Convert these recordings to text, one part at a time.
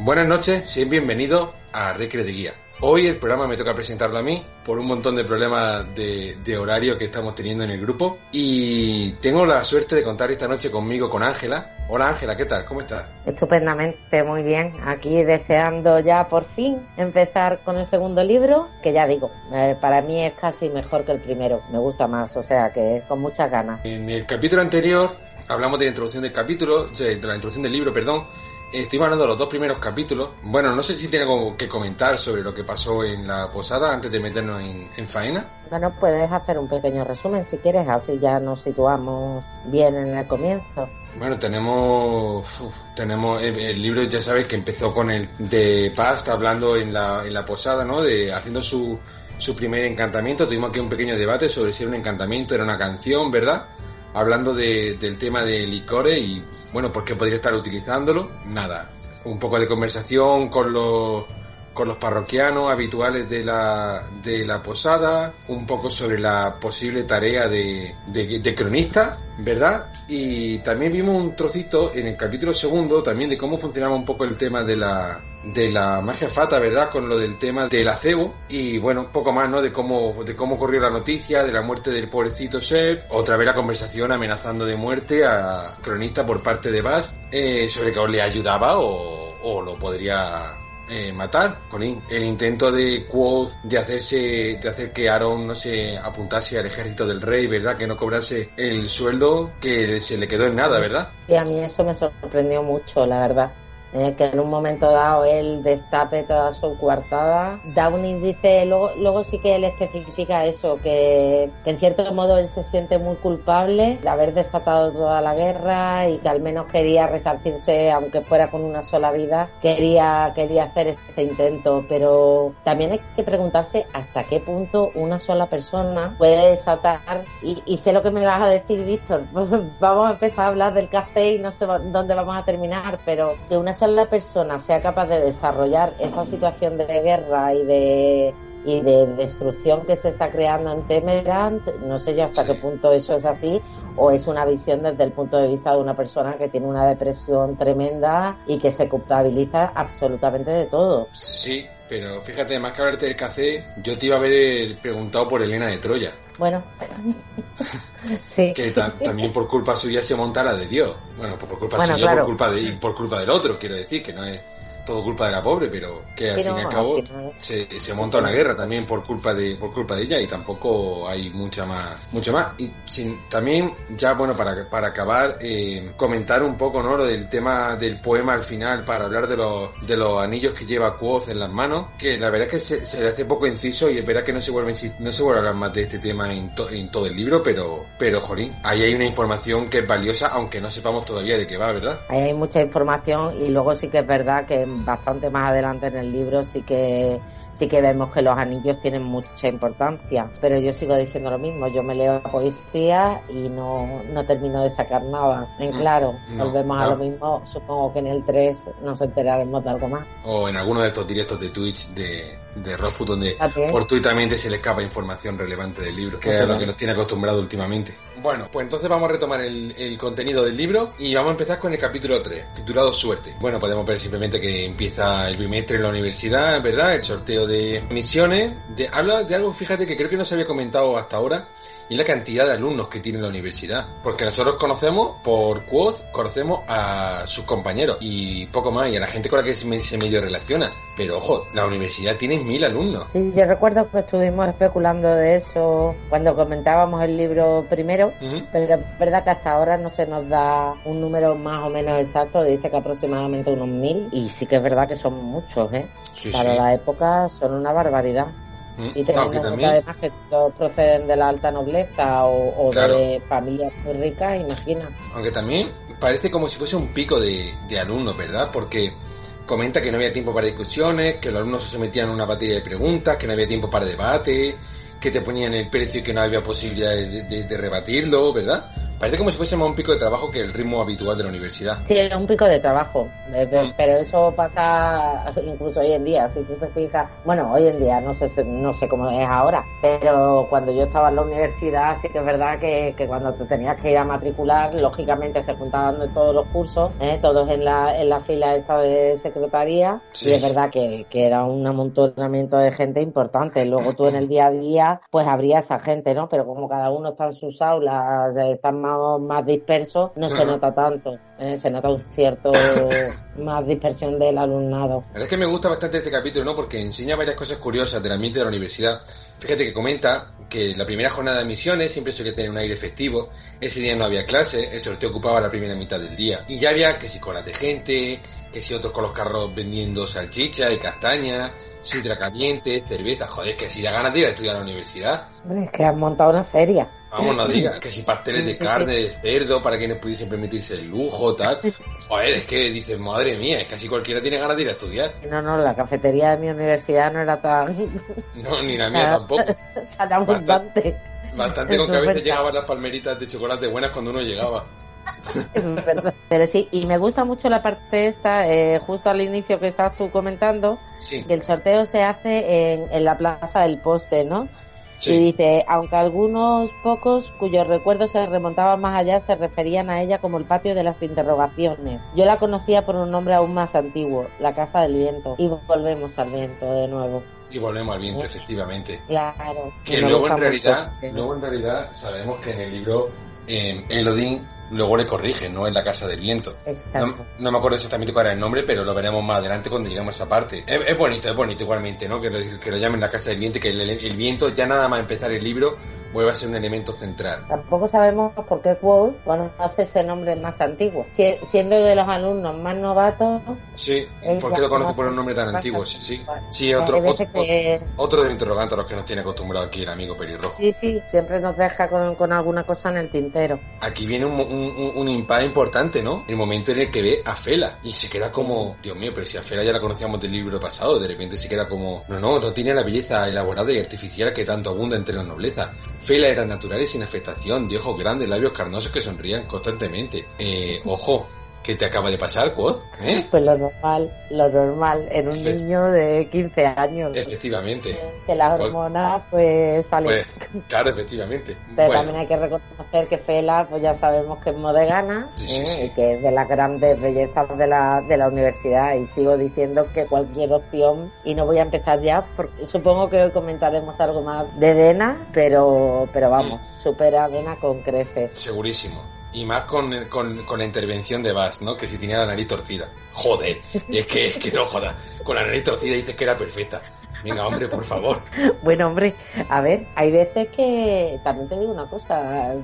Buenas noches, sean bienvenidos a Recre de Guía. Hoy el programa me toca presentarlo a mí por un montón de problemas de, de, horario que estamos teniendo en el grupo y tengo la suerte de contar esta noche conmigo con Ángela. Hola Ángela, ¿qué tal? ¿Cómo estás? Estupendamente, muy bien. Aquí deseando ya por fin empezar con el segundo libro, que ya digo, eh, para mí es casi mejor que el primero, me gusta más, o sea que con muchas ganas. En el capítulo anterior hablamos de la introducción del capítulo, de la introducción del libro, perdón, Estoy hablando de los dos primeros capítulos. Bueno, no sé si tiene algo que comentar sobre lo que pasó en la posada antes de meternos en, faena. Bueno, puedes hacer un pequeño resumen si quieres, así ya nos situamos bien en el comienzo. Bueno, tenemos tenemos el, libro, ya sabes, que empezó con el de Past hablando en la, en la posada, ¿no? De haciendo su, su primer encantamiento. Tuvimos aquí un pequeño debate sobre si era un encantamiento, era una canción, ¿verdad? Hablando de, del tema de licores y bueno, ¿por qué podría estar utilizándolo? Nada. Un poco de conversación con los con los parroquianos habituales de la, de la posada, un poco sobre la posible tarea de, de, cronista, ¿verdad? Y también vimos un trocito en el capítulo segundo también de cómo funcionaba un poco el tema de la, de la magia fata, ¿verdad? Con lo del tema del acebo y bueno, un poco más, ¿no? De cómo, de cómo corrió la noticia de la muerte del pobrecito Shep, otra vez la conversación amenazando de muerte a cronista por parte de Bass eh, sobre que o le ayudaba o, o lo podría eh, matar, Colin. El intento de Quoth de hacerse, de hacer que Aaron no se apuntase al ejército del rey, ¿verdad? Que no cobrase el sueldo que se le quedó en nada, ¿verdad? Sí, a mí eso me sorprendió mucho, la verdad. Eh, que en un momento dado él destape toda su coartada. Downing dice, luego, luego sí que él especifica eso, que, que, en cierto modo él se siente muy culpable de haber desatado toda la guerra y que al menos quería resarcirse, aunque fuera con una sola vida, quería, quería hacer ese intento, pero también hay que preguntarse hasta qué punto una sola persona puede desatar, y, y sé lo que me vas a decir, Víctor, vamos a empezar a hablar del café y no sé dónde vamos a terminar, pero que una la persona sea capaz de desarrollar esa situación de guerra y de y de destrucción que se está creando en Temerant, no sé ya hasta qué punto eso es así o es una visión desde el punto de vista de una persona que tiene una depresión tremenda y que se culpabiliza absolutamente de todo. Sí, pero fíjate, más que hablarte del café, yo te iba a haber preguntado por Elena de Troya. Bueno, sí. Que también por culpa suya se monta la de Dios. Bueno, por culpa suya, por culpa de, por culpa del otro, quiero decir, que no es todo culpa de la pobre, pero que al fin y al cabo se, se, monta una guerra también por culpa de por culpa de ella y tampoco hay mucha más mucho más. Y sin, también ya bueno para para acabar eh, comentar un poco no lo del tema del poema al final para hablar de los de los anillos que lleva Quoth en las manos que la verdad es que se, le hace poco inciso y es verdad que no se vuelve no se vuelve a hablar más de este tema en, en todo el libro pero pero jolín ahí hay una información que es valiosa aunque no sepamos todavía de qué va verdad ahí hay mucha información y luego sí que es verdad que bastante más adelante en el libro sí que sí que vemos que los anillos tienen mucha importancia, pero yo sigo diciendo lo mismo, yo me leo poesía y no, no termino de sacar nada. En claro, volvemos a lo mismo, supongo que en el 3 nos enteraremos de algo más. O en alguno de estos directos de Twitch de, de Rofu donde fortuitamente se le escapa información relevante del libro, que es lo que nos tiene acostumbrado últimamente. Bueno, pues entonces vamos a retomar el, contenido del libro y vamos a empezar con el capítulo 3, titulado Suerte. Bueno, podemos ver simplemente que empieza el bimestre en la universidad, ¿verdad? El sorteo de misiones. De, habla de algo, fíjate, que creo que no se había comentado hasta ahora, y la cantidad de alumnos que tiene la universidad. Porque nosotros conocemos, por Quoth, conocemos a sus compañeros y poco más, y a la gente con la que se medio relaciona. Pero ojo, la universidad tiene mil alumnos. Sí, yo recuerdo que estuvimos especulando de eso cuando comentábamos el libro primero, pero es verdad que hasta ahora no se nos da un número más o menos exacto, dice que aproximadamente unos mil, y sí que es verdad que son muchos, ¿eh? Para la época son una barbaridad. Y teniendo además que todos proceden de la alta nobleza o, de familias muy ricas, imagina. Aunque también parece como si fuese un pico de, de alumnos, ¿verdad? Porque comenta que no había tiempo para discusiones, que los alumnos se sometían a una batería de preguntas, que no había tiempo para debate, que te ponían el precio y que no había posibilidad de, de rebatirlo, ¿verdad? Parece como si fuese más un pico de trabajo que el ritmo habitual de la universidad. Sí, es un pico de trabajo, pe- pero eso pasa incluso hoy en día, si tú te fijas, bueno, hoy en día no sé, no sé cómo es ahora, pero cuando yo estaba en la universidad sí que es verdad que, que cuando te tenías que ir a matricular, lógicamente se juntaban de todos los cursos, ¿eh? todos en la, en la fila esta de secretaría, Sí. y es verdad que, que era un amontonamiento de gente importante. Luego tú en el día a día, pues habría esa gente, ¿no? Pero como cada uno está en sus aulas, están más, más dispersos, no se nota tanto. ¿eh? Se nota un cierto más dispersión del alumnado. La verdad es que me gusta bastante este capítulo, ¿no? Porque enseña varias cosas curiosas del ambiente de la universidad. Fíjate que comenta que la primera jornada de admisiones siempre suele tener un aire festivo. Ese día no había clase, el sorteo ocupaba la primera mitad del día. Y ya había que si colas de gente, que si otros con los carros vendiendo salchicha y castaña, sidra caliente, cerveza. Joder, que si da ganas de ir a estudiar a la universidad. Hombre, es que han montado una feria. Vamos, no digas, que si pasteles de carne, de cerdo, para quienes pudiesen permitirse el lujo, tal. Joder, es que dices, madre mía, es que así cualquiera tiene ganas de ir a estudiar. No, no, la cafetería de mi universidad no era tan, No, ni la mía tampoco. tan abundante. Bastante con que a veces llegaban las palmeritas de chocolate buenas cuando uno llegaba. Pero sí, y me gusta mucho la parte esta, eh, justo al inicio que estás tú comentando, Sí, que el sorteo se hace en, en la plaza del poste, ¿no? Y sí. dice, aunque algunos pocos cuyos recuerdos se remontaban más allá se referían a ella como el patio de las interrogaciones. Yo la conocía por un nombre aún más antiguo, la Casa del Viento. Y volvemos al viento de nuevo. Y volvemos al viento, efectivamente. Claro. Que luego en realidad, luego en realidad sabemos que en el libro eh, Elodin luego le corrige, ¿no? En la casa del viento. No, Exacto. no me acuerdo exactamente cuál era el nombre, pero lo veremos más adelante cuando lleguemos a esa parte. Es, es bonito, es bonito igualmente, ¿no? Que lo, que lo llamen la casa del viento, que el, el viento, ya nada más empezar el libro, vuelva a ser un elemento central. Tampoco sabemos por qué Quote conoce ese nombre más antiguo. Si- siendo de los alumnos más novatos, Sí, ¿por qué lo conoce por un nombre tan antiguo? Sí, sí. Sí, otro, otro, que otro de los interrogantes a los que nos tiene acostumbrado aquí el amigo pelirrojo. sí, sí, siempre nos deja con, con alguna cosa en el tintero. Aquí viene un, un, un- un impasse importante, ¿no? El momento en el que ve a Fela y se queda como, Dios mío, pero si a Fela ya la conocíamos del libro pasado, de repente se queda como, no, no, no tiene la belleza elaborada y artificial que tanto abunda entre la nobleza. Fela era natural y sin afectación, de ojos grandes, labios carnosos que sonrían constantemente. Eh, ojo, ¿qué te acaba de pasar, Quod? ¿Eh? Pues lo normal, lo normal en un niño de 15 años. Efectivamente. Que las Pues- hormonas pues salen. Pues, claro, efectivamente. Pero Bueno, también hay que reconocer que Fela, pues ya sabemos que es modegana, Sí, sí, ¿eh? sí. y que es de las grandes bellezas de la, de la universidad. Y sigo diciendo que cualquier opción, y no voy a empezar ya, porque supongo que hoy comentaremos algo más de Dena, pero, pero vamos, supera a Dena con creces. Segurísimo. Y más con, con, con la intervención de Bass, ¿no? Que si tenía la nariz torcida. Joder, es que, es que no joda. Con la nariz torcida dices que era perfecta. Venga, hombre, por favor. Bueno, hombre, a ver, hay veces que, también te digo una cosa,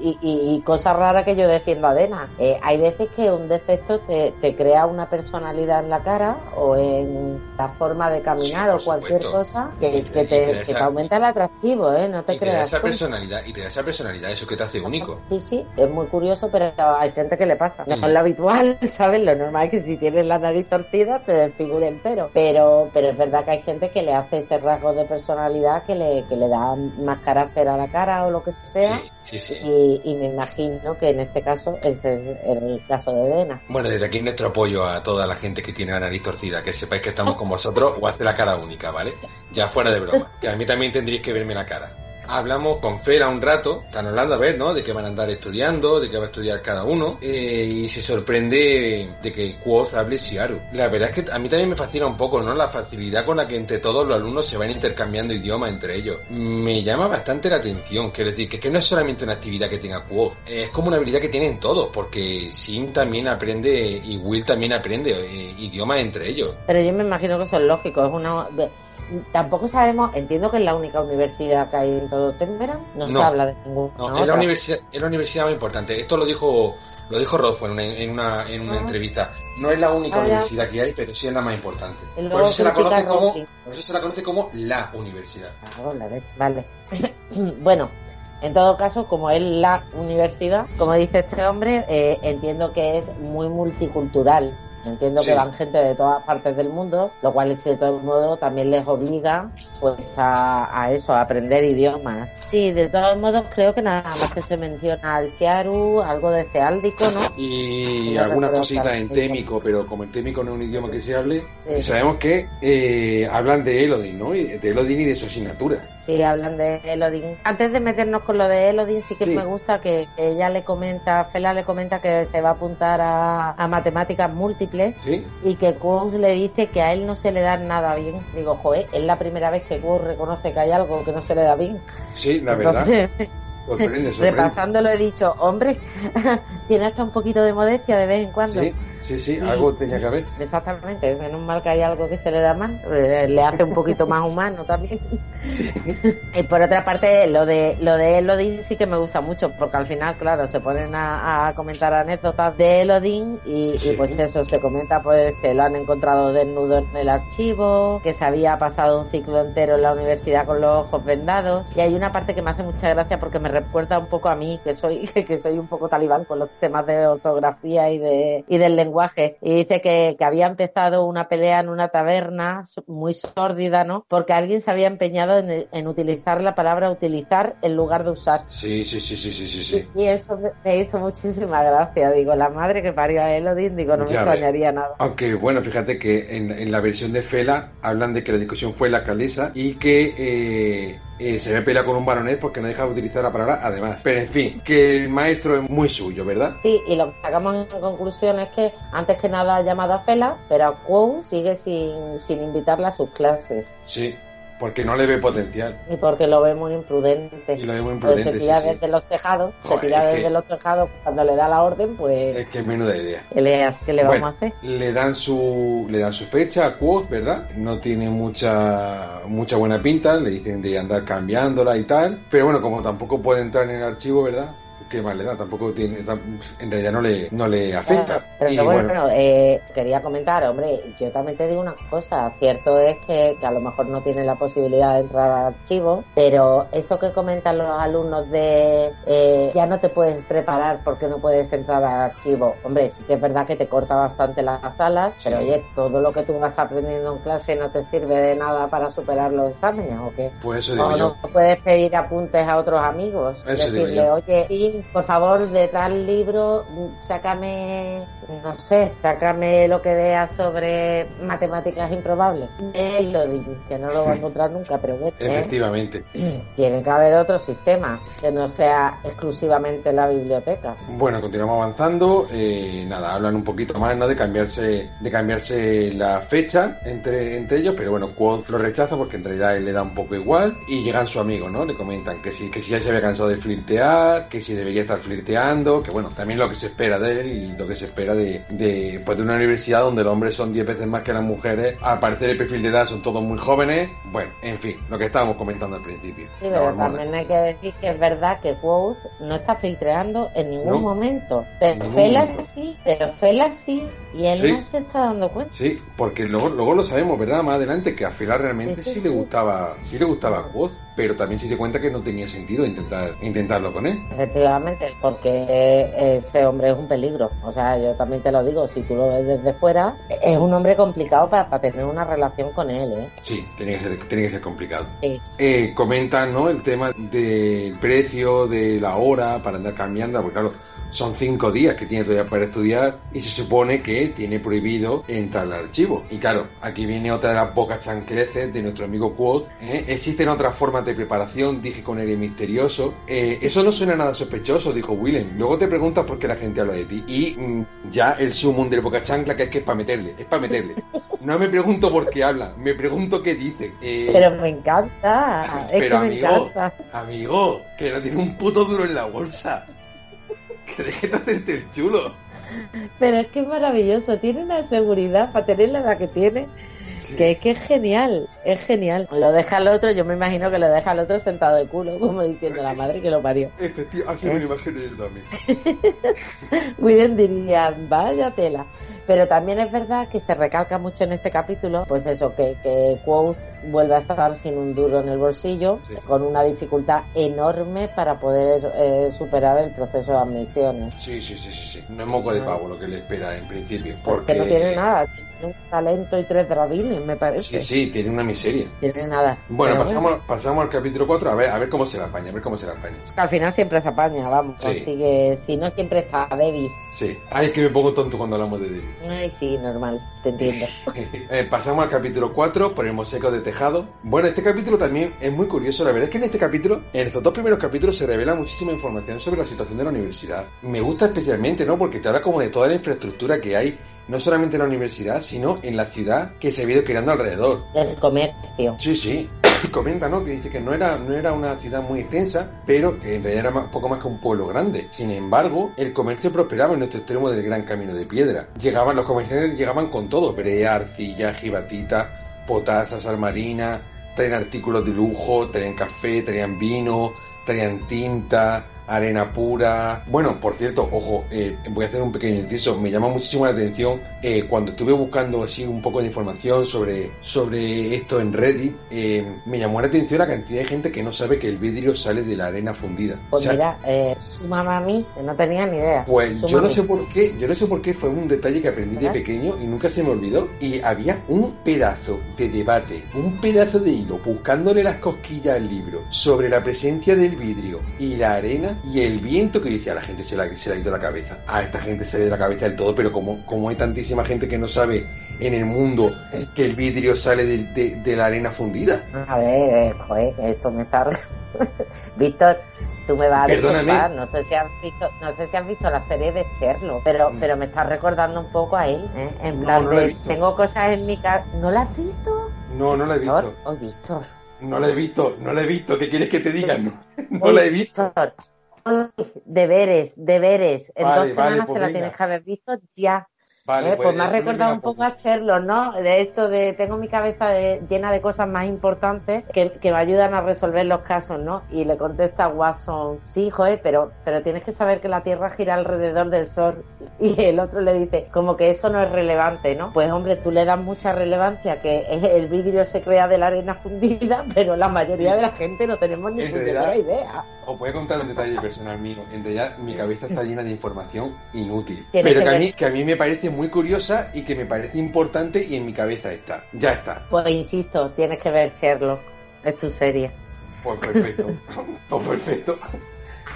y, y, y cosa rara que yo defiendo a Dena, eh, hay veces que un defecto te, te crea una personalidad en la cara o en la forma de caminar Sí, o cualquier cosa que, que te que aumenta el atractivo, ¿eh? No te Y te da creas. esa personalidad, y te da esa personalidad, eso que te hace único. Sí, sí, es muy curioso, pero hay gente que le pasa. No Mm. es lo habitual, ¿sabes? Lo normal es que si tienes la nariz torcida te desfigure entero. Pero, pero es verdad que hay gente que le hace ese rasgo de personalidad que le, que le da más carácter a la cara o lo que sea. Sí, sí, sí. Y, y me imagino que en este caso ese es el caso de Dena. Bueno, desde aquí nuestro apoyo a toda la gente que tiene la nariz torcida, que sepáis que estamos con vosotros o hace la cara única, ¿vale? Ya fuera de broma. Que a mí también tendréis que verme la cara. Hablamos con Fela un rato, están hablando a ver, ¿no? De que van a andar estudiando, de que va a estudiar cada uno, eh, y se sorprende de que Quoth hable Siaru. La verdad es que a mí también me fascina un poco, ¿no? La facilidad con la que entre todos los alumnos se van intercambiando idiomas entre ellos. Me llama bastante la atención, quiero decir, que, que no es solamente una actividad que tenga Quoth, es como una habilidad que tienen todos, porque Sim también aprende y Will también aprende eh, idiomas entre ellos. Pero yo me imagino que eso es lógico. Es una. Tampoco sabemos, entiendo que es la única universidad que hay en todo Temeran. No, No. se habla de ninguna. No, es la universidad, es la universidad más importante. Esto lo dijo, lo dijo Rodfo en una, en una, en una Ah. entrevista. No es la única Ah, universidad que hay, pero sí es la más importante. Por eso, se la conoce como, por eso se la conoce como la universidad. Ah, la leche, vale. bueno, en todo caso, como es la universidad, como dice este hombre, eh, entiendo que es muy multicultural. Entiendo que van gente de todas partes del mundo, lo cual de todo modo también les obliga pues a, eso, a aprender idiomas. Sí, de todos modos creo que nada más que se menciona al Siaru, algo de ceáldico, ¿no? Y, alguna cosita en témico, pero como el témico no es un idioma que se hable, sabemos que eh, hablan de Elodin, ¿no? De Elodin y de su asignatura. Sí, hablan de Elodin. Antes de meternos con lo de Elodin, sí que me gusta que ella le comenta, Fela le comenta que se va a apuntar a, matemáticas múltiples y que Quoth le dice que a él no se le da nada bien. Digo, joder, es la primera vez que Quoth reconoce que hay algo que no se le da bien. Sí, la verdad. Repasándolo he dicho, hombre, tiene hasta un poquito de modestia de vez en cuando. Sí, sí, algo tenía que haber. Exactamente, menos mal que hay algo que se le da mal, eh, le hace un poquito más humano también. y por otra parte, lo de lo de Elodin sí que me gusta mucho, porque al final, claro, se ponen a, comentar anécdotas de Elodin y, pues eso, se comenta pues que lo han encontrado desnudo en el archivo, que se había pasado un ciclo entero en la universidad con los ojos vendados. Y hay una parte que me hace mucha gracia porque me recuerda un poco a mí, que soy, que soy un poco talibán con los temas de ortografía y de y del lenguaje y dice que, había empezado una pelea en una taberna muy sórdida, ¿no? Porque alguien se había empeñado en, utilizar la palabra utilizar en lugar de usar. Sí, sí, sí, sí, sí, sí. Y, eso me hizo muchísima gracia. Digo, la madre que parió a Elodin, digo, no me extrañaría nada. Aunque, bueno, fíjate que en, la versión de Fela hablan de que la discusión fue la calesa y que eh, eh, se ve pelea con un baronet porque no deja de utilizar la palabra además. Pero en fin, que el maestro es muy suyo, ¿verdad? Sí, y lo que sacamos en conclusión es que antes que nada ha llamado a Fela, pero a Quo sigue sin, sin invitarla a sus clases. Sí, porque no le ve potencial. Y porque lo ve muy imprudente. Y lo ve muy imprudente. se tira desde los tejados, se tira desde los tejados cuando le da la orden, pues. Es que es menuda idea. ¿Qué le, qué le vamos a hacer? Le dan su, le dan su fecha a Quoth, ¿verdad? No tiene mucha, mucha buena pinta, le dicen de andar cambiándola y tal. Pero bueno, como tampoco puede entrar en el archivo, ¿verdad? Qué mal le da, tampoco tiene, en realidad no le, no le afecta. pero bueno, eh, quería comentar, hombre, yo también te digo una cosa, cierto es que, a lo mejor no tiene la posibilidad de entrar al archivo, pero eso que comentan los alumnos de eh, ya no te puedes preparar porque no puedes entrar al archivo, hombre, sí que es verdad que te corta bastante las alas, pero oye, todo lo que tú vas aprendiendo en clase no te sirve de nada para superar los exámenes, ¿o qué? Pues eso digo o no puedes pedir apuntes a otros amigos, decirle, oye, y por favor, de tal libro, sácame, no sé, sácame lo que veas sobre matemáticas improbables. Él lo dice, que no lo va a encontrar nunca, pero bueno. ¿eh? Efectivamente. Tiene que haber otro sistema, que no sea exclusivamente la biblioteca. Bueno, continuamos avanzando. Eh, nada, hablan un poquito más, ¿no? De cambiarse, de cambiarse la fecha entre, entre ellos, pero bueno, Quoth lo rechaza porque en realidad él le da un poco igual y llegan su amigo, ¿no? Le comentan que si, que si ya se había cansado de flirtear, que si debería estar flirteando, que bueno, también lo que se espera de él y lo que se espera de, de, pues de una universidad donde los hombres son 10 veces más que las mujeres, al parecer el perfil de edad son todos muy jóvenes, bueno, en fin, lo que estábamos comentando al principio. Sí, pero también hay que decir que es verdad que Quoth no está filtreando en ningún momento. Pero Fela sí, pero Fela sí, y él no se está dando cuenta. Sí, porque luego, luego lo sabemos, ¿verdad? Más adelante que a Fela realmente sí, le gustaba, sí le gustaba Quoth pero también se dio cuenta que no tenía sentido intentar intentarlo con él. Efectivamente, porque ese hombre es un peligro. O sea, yo también te lo digo, si tú lo ves desde fuera, es un hombre complicado para, tener una relación con él. ¿eh? Sí, tiene que ser, tiene que ser complicado. Eh, comentan ¿no? el tema del precio, de la hora para andar cambiando, porque claro, son cinco días que tiene todavía para estudiar y se supone que tiene prohibido entrar al archivo. Y claro, aquí viene otra de las pocas chancleces de nuestro amigo Quote. ¿eh? Existen otras formas de preparación, dije con él misterioso. Eh, eso no suena nada sospechoso, dijo Willem. Luego te preguntas por qué la gente habla de ti. Y mm, ya el sumum de la poca chancla que es que es para meterle, es para meterle. No me pregunto por qué habla, me pregunto qué dice. Eh, pero me encanta, es que me encanta. Amigo, que no tiene un puto duro en la bolsa de hacerte el chulo. Pero es que es maravilloso, tiene una seguridad para tener la que tiene. Que es que es genial, es genial. Lo deja el otro, yo me imagino que lo deja el otro sentado de culo, como diciendo la madre que lo parió. Efectivamente, así me lo imagino yo también. William diría, vaya tela. pero también es verdad que se recalca mucho en este capítulo, pues eso, que, que Quoth vuelve a estar sin un duro en el bolsillo, con una dificultad enorme para poder eh, superar el proceso de admisiones. Sí, sí, sí, sí, sí. No es moco de pavo lo que le espera en principio. Porque, no tiene nada, tiene un talento y tres dragines, me parece. Sí, sí, tiene una miseria. Tiene nada. Bueno, pasamos, pasamos al capítulo 4, a ver, a ver cómo se la apaña, a ver cómo se la apaña. Al final siempre se apaña, vamos, consigue, si no siempre está débil. Sí, ay, es que me pongo tonto cuando hablamos de débil. Ay, sí, normal, te entiendo. Eh, pasamos al capítulo 4, ponemos seco de tejado. Bueno, este capítulo también es muy curioso, la verdad es que en este capítulo, en estos dos primeros capítulos se revela muchísima información sobre la situación de la universidad. Me gusta especialmente, ¿no? Porque te habla como de toda la infraestructura que hay no solamente en la universidad, sino en la ciudad que se ha ido creando alrededor. El comercio. Sí, sí. Comenta, ¿no? Que dice que no era, no era una ciudad muy extensa, pero que en realidad era un poco más que un pueblo grande. Sin embargo, el comercio prosperaba en nuestro extremo del gran camino de piedra. Llegaban, los comerciantes llegaban con todo, brea, arcilla, jibatita, potasa, sal marina, traían artículos de lujo, traían café, traían vino, traían tinta, arena pura. Bueno, por cierto, ojo, eh, voy a hacer un pequeño inciso. Me llama muchísimo la atención eh, cuando estuve buscando así un poco de información sobre, sobre esto en Reddit. Eh, me llamó la atención la cantidad de gente que no sabe que el vidrio sale de la arena fundida. Pues mira, su mamá a mí no tenía ni idea. Pues yo no sé por qué, yo no sé por qué fue un detalle que aprendí de pequeño y nunca se me olvidó. Y había un pedazo de debate, un pedazo de hilo buscándole las cosquillas al libro sobre la presencia del vidrio y la arena y el viento que dice a la gente se, la, se le ha ido la cabeza. A esta gente se le ha ido la cabeza del todo, pero como, como hay tantísima gente que no sabe en el mundo que el vidrio sale de, la arena fundida. A ver, joder, esto me está... Víctor, tú me vas a disculpar, no sé si has visto, no sé si has visto la serie de Sherlock, pero, mm. pero me estás recordando un poco a él, ¿eh? en plan de, tengo cosas en mi casa, ¿no la has visto? No, no la he visto. Oh, Víctor. No la he visto, no la he visto, ¿qué quieres que te diga? No, no la he visto deberes, deberes. En dos semanas pues te la tienes que haber visto ya. Eh, pues, pues, me ha recordado un poco a Sherlock, ¿no? De esto de tengo mi cabeza llena de cosas más importantes que, que, me ayudan a resolver los casos, ¿no? Y le contesta Watson, sí, joder, pero, pero tienes que saber que la Tierra gira alrededor del Sol. Y el otro le dice, como que eso no es relevante, ¿no? Pues hombre, tú le das mucha relevancia que el vidrio se crea de la arena fundida, pero la mayoría de la gente no tenemos ni idea. Os voy a contar un detalle personal mío. En realidad mi cabeza está llena de información inútil. Pero que a, mí, que a mí me parece muy curiosa y que me parece importante y en mi cabeza está. Ya está. Pues insisto, tienes que ver Sherlock. Es tu serie. Pues perfecto. pues perfecto.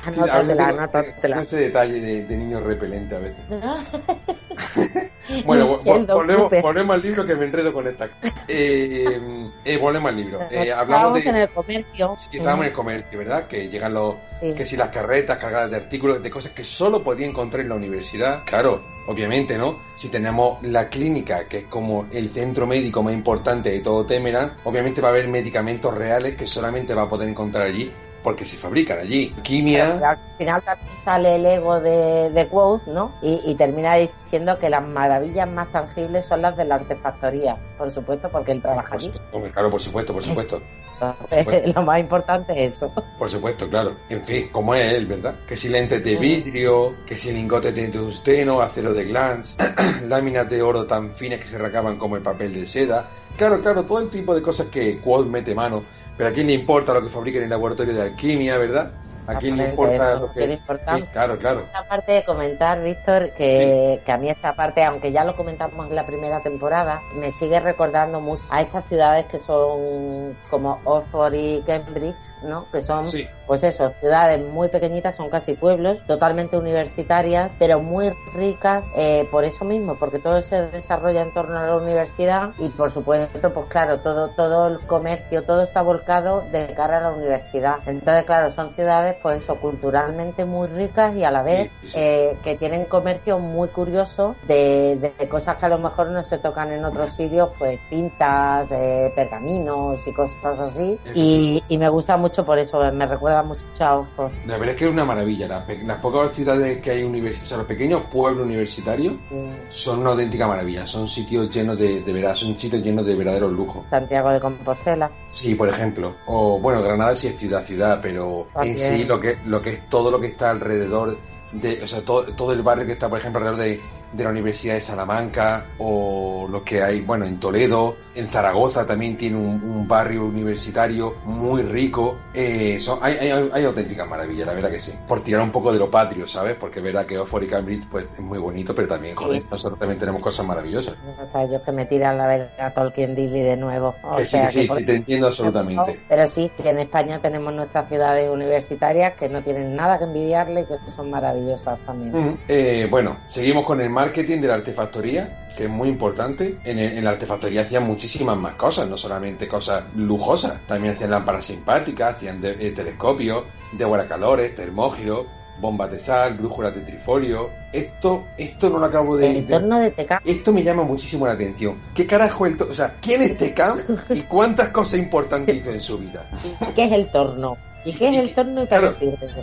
Anótatela, anótatela. Ese detalle de, de niño repelente a veces. bueno, volvemos, al libro que me enredo con esta. Eh, eh, volvemos al libro. Eh, hablamos en el comercio. estábamos en el comercio, ¿verdad? Que llegan los. Que si las carretas cargadas de artículos, de cosas que solo podía encontrar en la universidad. Claro, obviamente, ¿no? Si tenemos la clínica, que es como el centro médico más importante de todo Temeran, obviamente va a haber medicamentos reales que solamente va a poder encontrar allí porque se fabrican allí. Quimia. al final también sale el ego de, de Quoth, ¿no? Y, y, termina diciendo que las maravillas más tangibles son las de la artefactoría, por supuesto, porque él trabaja allí. claro, por supuesto, por supuesto. lo más importante es eso. Por supuesto, claro. En fin, como es él, ¿verdad? Que si lentes de vidrio, que si lingotes de tungsteno, acero de glans, láminas de oro tan finas que se recaban como el papel de seda. Claro, claro, todo el tipo de cosas que Quoth mete mano pero a quién le importa lo que fabriquen en el laboratorio de alquimia, ¿verdad? ¿A quién le importa lo que... Sí, claro, claro. Esta parte de comentar, Víctor, que, que, a mí esta parte, aunque ya lo comentamos en la primera temporada, me sigue recordando mucho a estas ciudades que son como Oxford y Cambridge, ¿no? Que son, pues eso, ciudades muy pequeñitas, son casi pueblos, totalmente universitarias, pero muy ricas eh, por eso mismo, porque todo se desarrolla en torno a la universidad y por supuesto, pues claro, todo, todo el comercio, todo está volcado de cara a la universidad. Entonces, claro, son ciudades, pues eso, culturalmente muy ricas y a la vez eh, que tienen comercio muy curioso de, de, cosas que a lo mejor no se tocan en otros sitios, pues tintas, eh, pergaminos y cosas así. Y, y me gusta mucho por eso, me recuerda mucho a Oxford. La verdad es que es una maravilla. Las, pocas ciudades que hay universitarios, los pequeños pueblos universitarios, son una auténtica maravilla. Son sitios llenos de, de verdad, son sitios llenos de verdaderos lujos. Santiago de Compostela. Sí, por ejemplo. O bueno, Granada sí es ciudad, ciudad, pero en sí lo que, lo que es todo lo que está alrededor de, o sea, todo, todo el barrio que está, por ejemplo, alrededor de de la Universidad de Salamanca o lo que hay, bueno, en Toledo, en Zaragoza también tiene un, barrio universitario muy rico. Eh, son, hay, hay, hay, auténticas maravillas, la verdad que sí. Por tirar un poco de lo patrio, ¿sabes? Porque es verdad que Oxford y Cambridge pues, es muy bonito, pero también, joder, nosotros también tenemos cosas maravillosas. O sea, yo que me tiran la verga Tolkien Dilly de nuevo. que sí, que sí, te entiendo absolutamente. Pero sí, que en España tenemos nuestras ciudades universitarias que no tienen nada que envidiarle y que son maravillosas también. Eh, bueno, seguimos con el marketing de la artefactoría, que es muy importante. En, la artefactoría hacían muchísimas más cosas, no solamente cosas lujosas, también hacían lámparas simpáticas, hacían eh, telescopios, de guaracalores, termógiros, bombas de sal, brújulas de trifolio. Esto, esto no lo acabo de. El torno de Tecam. Esto me llama muchísimo la atención. ¿Qué carajo el O sea, ¿quién es Tecam y cuántas cosas importantes hizo en su vida? ¿Qué es el torno? ¿Y qué es el torno y para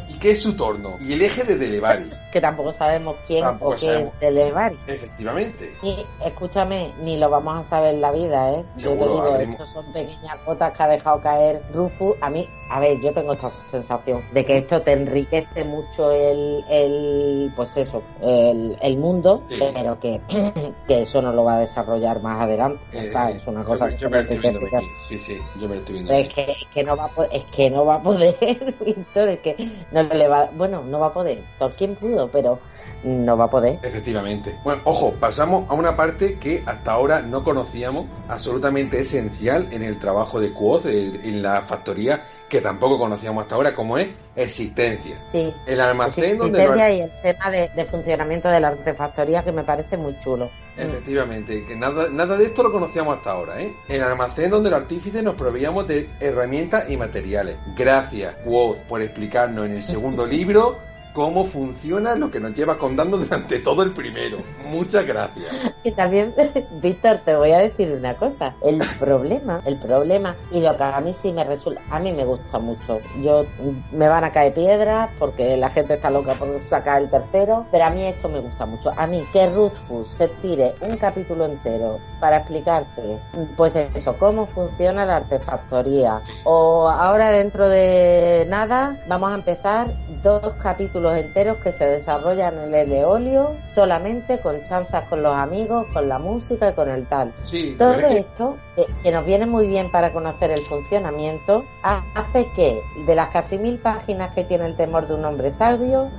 ¿Y qué es su torno? Y el eje de Delevari. que tampoco sabemos quién o qué es Delevari. Efectivamente. Y escúchame, ni lo vamos a saber en la vida, ¿eh? yo te digo, estos son pequeñas gotas que ha dejado caer Rufus. A mí, a ver, yo tengo esta sensación de que esto te enriquece mucho el, el pues eso, el, el mundo, pero que, que eso no lo va a desarrollar más adelante. Eh, es una cosa que, me estoy viendo Sí, sí, yo me lo estoy viendo. Es que, es que no va a es que no va a poder Víctor, que no le va, bueno, no va a poder. Tolkien pudo, pero no va a poder. Efectivamente. Bueno, ojo, pasamos a una parte que hasta ahora no conocíamos, absolutamente esencial en el trabajo de Quoth, en la factoría, que tampoco conocíamos hasta ahora, como es existencia. Sí. El almacén donde... y el tema de, funcionamiento de la artefactoría que me parece muy chulo. Efectivamente, que nada, nada de esto lo conocíamos hasta ahora, ¿eh? El almacén donde los artífices nos proveíamos de herramientas y materiales. Gracias, Quoth, por explicarnos en el segundo libro cómo funciona lo que nos lleva contando durante todo el primero. Muchas gracias. Y también, Víctor, te voy a decir una cosa. El problema, el problema, y lo que a mí sí me resulta, a mí me gusta mucho. Yo, me van a caer piedras porque la gente está loca por sacar el tercero, pero a mí esto me gusta mucho. A mí, que Ruthfus se tire un capítulo entero para explicarte, pues eso, cómo funciona la artefactoría. O ahora dentro de nada, vamos a empezar dos capítulos enteros que se desarrollan en el eolio solamente con chanzas con los amigos, con la música y con el tal. Todo esto, que nos viene muy bien para conocer el funcionamiento, hace que de las casi mil páginas que tiene el temor de un hombre sabio,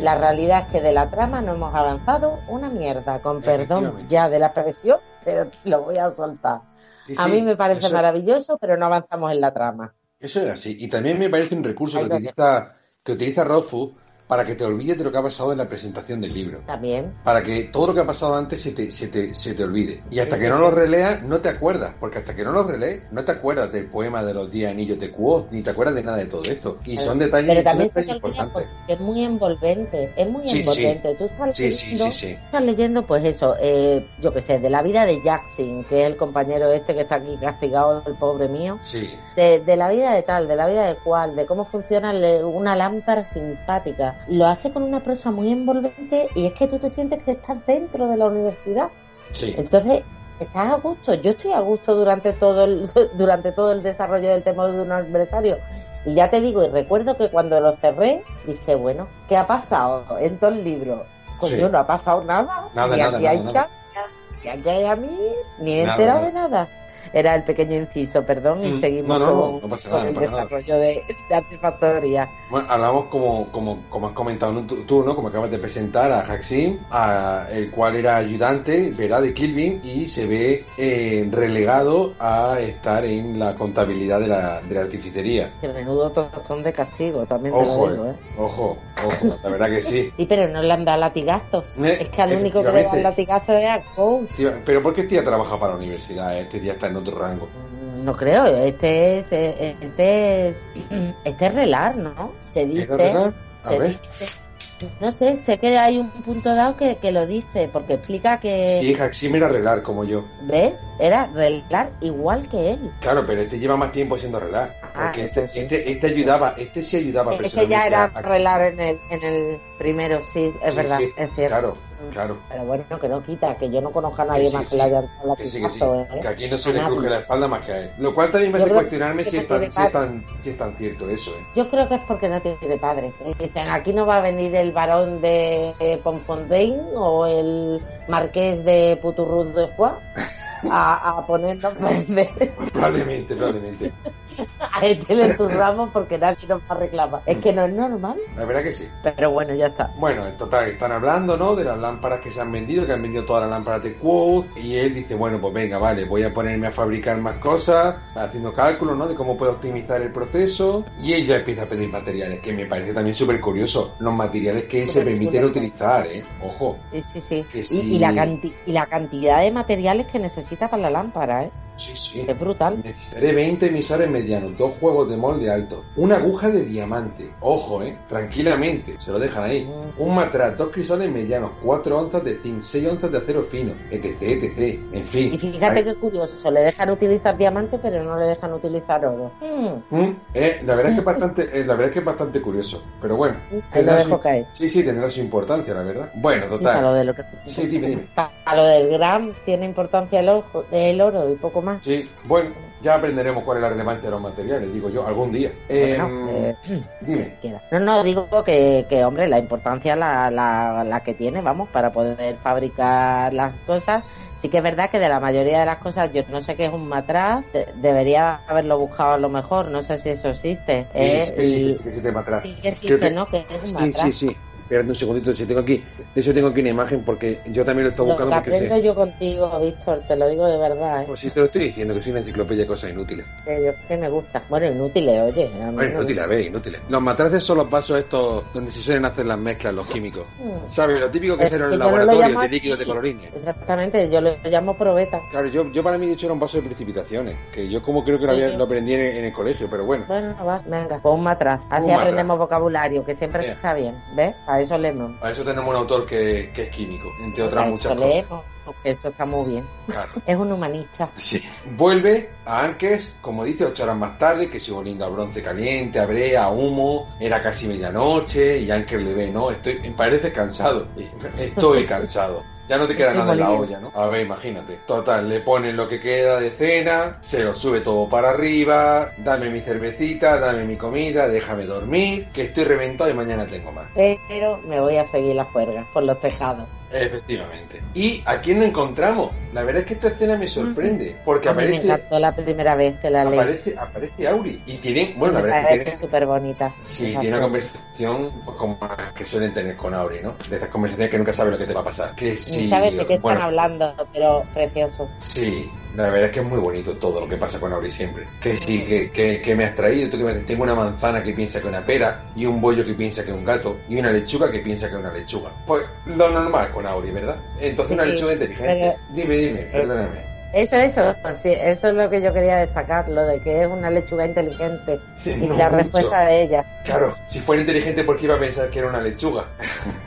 la realidad es que de la trama no hemos avanzado una mierda, con perdón ya de la expresión, pero lo voy a soltar. a mí me parece maravilloso, pero no avanzamos en la trama. Eso es así. Y también me parece un recurso que utiliza, que utiliza Rofu para que te olvides de lo que ha pasado en la presentación del libro. También. Para que todo lo que ha pasado antes se te, se te, se te olvide. Y hasta que no lo releas, no te acuerdas. Porque hasta que no lo relees, no te acuerdas del poema de los 10 anillos de Quoth, ni te acuerdas de nada de todo esto. Y son detalles Pero también se importantes. Es muy envolvente. Es muy envolvente. Tú estás leyendo, estás leyendo, pues eso, eh, yo qué sé, de la vida de Jackson, que es el compañero este que está aquí castigado, el pobre mío. Sí. De, de la vida de tal, de la vida de cual, de cómo funciona una lámpara simpática lo hace con una prosa muy envolvente y es que tú te sientes que estás dentro de la universidad. Sí. Entonces, estás a gusto. Yo estoy a gusto durante todo el, durante todo el desarrollo del tema de un adversario. Y ya te digo, y recuerdo que cuando lo cerré, dije, bueno, ¿qué ha pasado en todo el libro? Pues yo no ha pasado nada. Nada, nada, aquí hay y aquí hay a mí, ni he enterado de nada era el pequeño inciso, perdón, y mm, seguimos con, el desarrollo de, artefactoría. Bueno, hablamos como, como, como has comentado tú, ¿no? Como acabas de presentar a Haxim, a, el cual era ayudante, ¿verdad? De Kilvin y se ve eh, relegado a estar en la contabilidad de la, de la artificería. Que menudo tostón de castigo, también ojo, lo digo, ¿eh? Ojo, ojo, la verdad que sí. Sí, pero no le han dado latigazos. Eh, es que al único que le dan latigazos es a Coach. Pero ¿por qué este día trabaja para la universidad? Este día está en otro rango. No creo, este es, eh, este es, este es relar, ¿no? Se dice, no sé, sé que hay un punto dado que, que lo dice, porque explica que... Sí, Haxim era relar, como yo. ¿Ves? Era relar igual que él. Claro, pero este lleva más tiempo siendo relar. Ah, porque este, este, este, ayudaba, este sí ayudaba Ese ya era relar en el, en el primero, sí, es verdad, es cierto. Claro, Claro. Pero bueno, que no quita, que yo no conozco a nadie más que la haya la que, sí, que, sí. que aquí no se le cruje la espalda más que a él. Lo cual también me hace cuestionarme si es, tan, si, es tan, si es tan cierto eso. ¿eh? Yo creo que es porque no tiene padre. Dicen, aquí no va a venir el varón de Ponfontaine o el marqués de Puturruz de Juan a, a ponernos Probablemente, probablemente. A este le zurramos porque nadie nos va a reclamar. Es que no es normal. La verdad que sí. Pero bueno, ya está. Bueno, en total, están hablando, ¿no? De las lámparas que se han vendido, que han vendido todas las lámparas de Quote. Y él dice, bueno, pues venga, vale, voy a ponerme a fabricar más cosas, haciendo cálculos, ¿no? De cómo puedo optimizar el proceso. Y él ya empieza a pedir materiales, que me parece también súper curioso. Los materiales que se permiten utilizar, ¿eh? Ojo. Sí, sí, sí. Y, la y la cantidad de materiales que necesita para la lámpara, ¿eh? Sí, sí. Es brutal. Necesitaré 20 emisores medianos, dos juegos de molde alto, una aguja de diamante, ojo, eh, tranquilamente, se lo dejan ahí. Un matraz, dos cristales medianos, cuatro onzas de zinc, seis onzas de acero fino, etc, etc. En fin. Y fíjate qué curioso, le dejan utilizar diamante, pero no le dejan utilizar oro. Mm. Mm, eh, la verdad es que es bastante, eh, la verdad es que es bastante curioso, pero bueno. Ahí lo dejo caer. Sí, sí, tendrá su importancia, la verdad. Bueno, total. Sí, lo de lo que... sí dime, dime. Para lo del gram tiene importancia el, ojo, el oro y poco más. Sí, bueno, ya aprenderemos cuál es la relevancia de los materiales, digo yo, algún día. Em, eh, dime. No, no, digo que, que hombre, la importancia la, la, la que tiene, vamos, para poder fabricar las cosas Sí que es verdad que de la mayoría de las cosas, yo no sé qué es un matraz, debería haberlo buscado a lo mejor, no sé si eso existe. Sí, eh, sí, sí, existe matraz. Sí que existe, ¿no? Que es un matraz. Sí, sí, sí espérate un segundito, si tengo aquí, de hecho tengo aquí una imagen porque yo también lo estoy buscando. Lo que aprendo yo contigo, Víctor, te lo digo de verdad. ¿eh? Pues sí, te lo estoy diciendo, que soy una enciclopedia de cosas inútiles. Que me gusta. Bueno, inútiles, oye. bueno, inútiles, a ver, inútiles. Los matraces son los vasos estos donde se suelen hacer las mezclas, los químicos. Mm. ¿Sabes? Lo típico que es en el laboratorio de líquidos de colorines. Exactamente, yo lo llamo probeta. Claro, yo, yo para mí de hecho era un vaso de precipitaciones, que yo como creo que lo, había, lo aprendí en, el colegio, pero bueno. Bueno, va, venga, un matraz. Así aprendemos vocabulario, que siempre está bien, ¿ves? A eso leemos. A eso tenemos un autor que, es químico, entre otras muchas cosas. Eso está muy bien. Es un humanista. Sí. Vuelve a Anques, como dice, ocho horas más tarde, que sigo oliendo a bronce caliente, a brea, a humo, era casi medianoche, y Anques le ve, no, estoy, me parece cansado, estoy cansado. Ya no te queda nada en la olla, ¿no? A ver, imagínate. Total, le ponen lo que queda de cena, se lo sube todo para arriba, dame mi cervecita, dame mi comida, déjame dormir, que estoy reventado y mañana tengo más. Pero me voy a seguir la juerga por los tejados. Efectivamente. ¿Y a quién nos encontramos? La verdad es que esta escena me sorprende. Porque a aparece. Me encantó la primera vez que la leí. Aparece, aparece Auri. Y tiene. Bueno, la verdad es que súper bonita. Sí, tiene una conversación como que suelen tener con Auri, ¿no? De esas conversaciones que nunca sabes lo que te va a pasar. Que sí, sabes de qué están hablando, pero precioso. Sí, la verdad es que es muy bonito todo lo que pasa con Auri siempre. Que sí, que, que, me has traído. Tú que me... Tengo una manzana que piensa que es una pera, y un bollo que piensa que es un gato, y una lechuga que piensa que es una lechuga. Pues lo normal con Auri, ¿verdad? Entonces una lechuga inteligente. Dime, dime, perdóname. Eso, eso, sí, eso es lo que yo quería destacar, lo de que es una lechuga inteligente y la respuesta de ella. Claro, si fuera inteligente, ¿por qué iba a pensar que era una lechuga?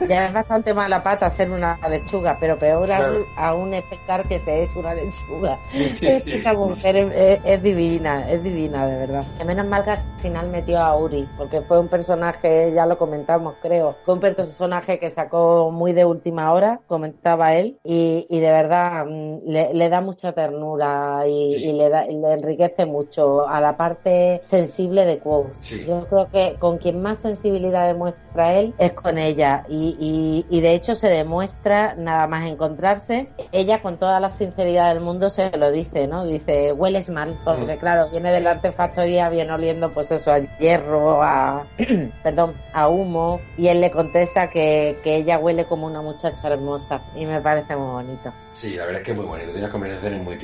Ya es bastante mala pata ser una lechuga, pero peor aún, es pensar que se es una lechuga. Esa mujer es, divina, es divina, de verdad. Que menos mal que al final metió a Uri, porque fue un personaje, ya lo comentamos, creo, fue un personaje que sacó muy de última hora, comentaba él, y, de verdad mm, le, da mucha ternura y, le, da, le enriquece mucho a la parte sensible de Quo. Yo creo que con quien más sensibilidad demuestra él es con ella y, y, de hecho se demuestra nada más encontrarse. Ella con toda la sinceridad del mundo se lo dice, ¿no? Dice, hueles mal, porque mm. claro, viene de la artefactoría, viene oliendo pues eso, a hierro, a, perdón, a humo y él le contesta que, que ella huele como una muchacha hermosa y me parece muy bonito. Sí, la verdad es que es muy bonito, tiene conversaciones muy.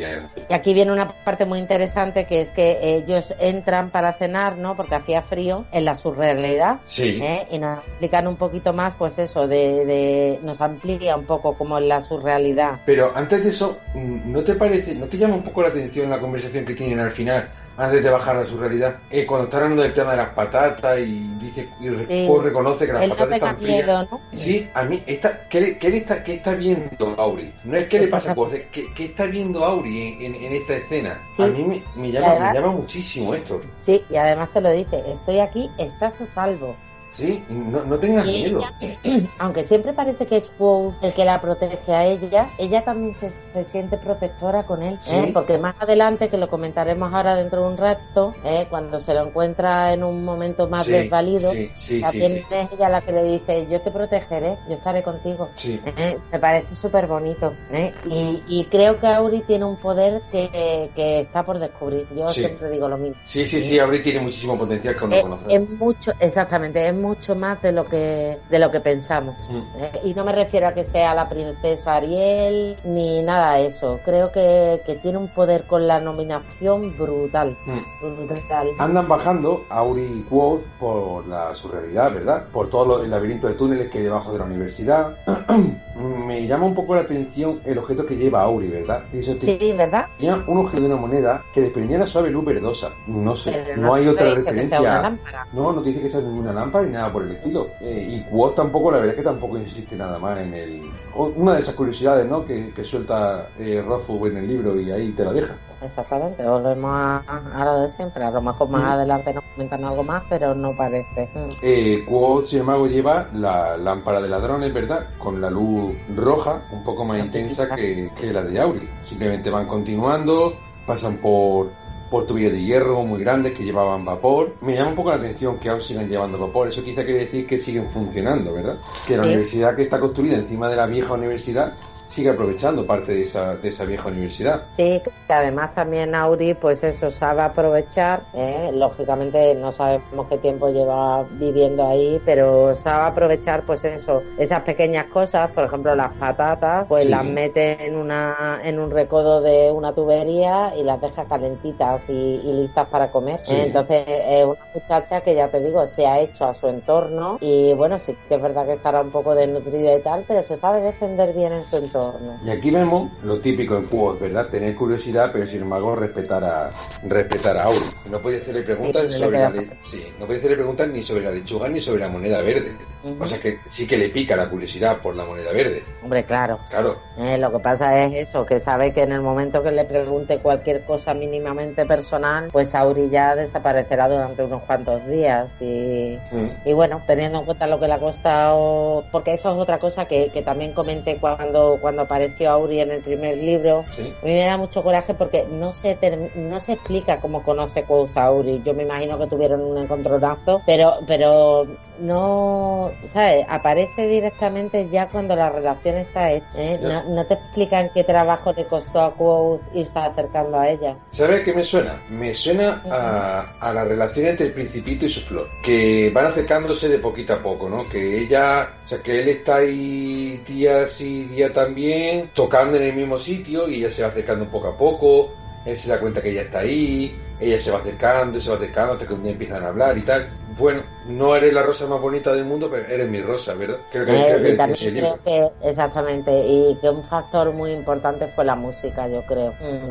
Y aquí viene una parte muy interesante que es que ellos entran para cenar, ¿no? Porque hacía frío en la surrealidad. Sí. ¿eh? Y nos explican un poquito más, pues eso, de, de, nos amplía un poco como en la surrealidad. Pero antes de eso, ¿no te parece, no te llama un poco la atención la conversación que tienen al final? Antes de bajar a su realidad. Eh, cuando está hablando del tema de las patatas y dice y reconoce que las patatas están frías. Sí, a mí, está, ¿qué, qué, está, ¿qué está viendo Auri? No es que le pasa cosas, ¿qué, ¿qué, está viendo Auri en, en, esta escena? A mí me, llama, me llama muchísimo esto. Sí, y además se lo dice, estoy aquí, estás a salvo. Sí, no, no tengas miedo. aunque siempre parece que es Quoth el que la protege a ella, ella también se, se siente protectora con él. ¿eh? Porque más adelante, que lo comentaremos ahora dentro de un rato, ¿eh? cuando se lo encuentra en un momento más desvalido, también es ella la que le dice, yo te protegeré, yo estaré contigo. ¿Eh? Me parece súper bonito. ¿eh? Y, y, creo que Auri tiene un poder que, que está por descubrir. Yo siempre digo lo mismo. Sí, sí, sí, Auri tiene muchísimo potencial que no Es mucho, exactamente, es mucho más de lo que de lo que pensamos. Mm. ¿eh? y no me refiero a que sea la princesa Ariel ni nada de eso. Creo que, que tiene un poder con la nominación brutal. Mm. brutal. Andan bajando Auri Quoth por la surrealidad, ¿verdad? Por todo el laberinto de túneles que hay debajo de la universidad. me llama un poco la atención el objeto que lleva Auri, ¿verdad? Sí, ¿verdad? Tenía un objeto de una moneda que desprendía la suave luz verdosa. No sé, no, hay otra referencia. No, no te dice que sea ninguna lámpara ni nada por el estilo. Eh, y Quoth tampoco, la verdad es que tampoco insiste nada más en el. Una de esas curiosidades, ¿no? Que, suelta eh, en el libro y ahí te la deja. Exactamente, volvemos a, a, lo de siempre. A lo mejor más mm. adelante nos comentan algo más, pero no parece. Eh, sin embargo, lleva la lámpara de ladrones, ¿verdad? Con la luz roja, un poco más intensa que, que la de Auri. Simplemente van continuando, pasan por por tuberías de hierro muy grandes que llevaban vapor. Me llama un poco la atención que aún sigan llevando vapor. Eso quizá quiere decir que siguen funcionando, ¿verdad? Que la universidad que está construida encima de la vieja universidad sigue aprovechando parte de esa, de esa vieja universidad. Sí, que además también Auri, pues eso, sabe aprovechar, ¿eh? lógicamente no sabemos qué tiempo lleva viviendo ahí, pero sabe aprovechar, pues eso, esas pequeñas cosas, por ejemplo las patatas, pues las mete en, una, en un recodo de una tubería y las deja calentitas y, listas para comer. Entonces es una muchacha que ya te digo, se ha hecho a su entorno y bueno, sí que es verdad que estará un poco desnutrida y tal, pero se sabe defender bien en su entorno. Y aquí vemos lo típico en juegos, ¿verdad? Tener curiosidad, pero sin embargo respetar a respetar a Auri. No puede hacerle preguntas sobre la sí, no puede hacerle preguntas ni sobre la lechuga ni sobre la moneda verde. O sea que sí que le pica la curiosidad por la moneda verde. Hombre, claro. Claro. Eh, lo que pasa es eso, que sabe que en el momento que le pregunte cualquier cosa mínimamente personal, pues Auri ya desaparecerá durante unos cuantos días. Y, y bueno, teniendo en cuenta lo que le ha costado, porque eso es otra cosa que, que también comenté cuando, cuando apareció Auri en el primer libro. A mí me da mucho coraje porque no se no se explica cómo conoce Quoth Auri. Yo me imagino que tuvieron un encontronazo, pero pero no, ¿sabes? Aparece directamente ya cuando la relación está hecha. ¿eh? No, te explican qué trabajo le costó a Quoth irse acercando a ella. ¿Sabes qué me suena? Me suena a, a la relación entre el principito y su flor, que van acercándose de poquito a poco, ¿no? Que ella, o sea, que él está ahí día sí, día también tocando en el mismo sitio y ella se va acercando poco a poco, él se da cuenta que ella está ahí, ella se va acercando, se va acercando hasta que un día empiezan a hablar y tal. Bueno, no eres la rosa más bonita del mundo, pero eres mi rosa, ¿verdad? Creo que, eh, también creo que, exactamente, y que un factor muy importante fue la música, yo creo. Mm,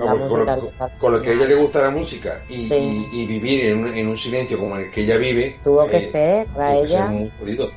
con, lo, que a ella le gusta la música y, vivir en un, en un, silencio como el que ella vive. Tuvo que eh, ser, para ella.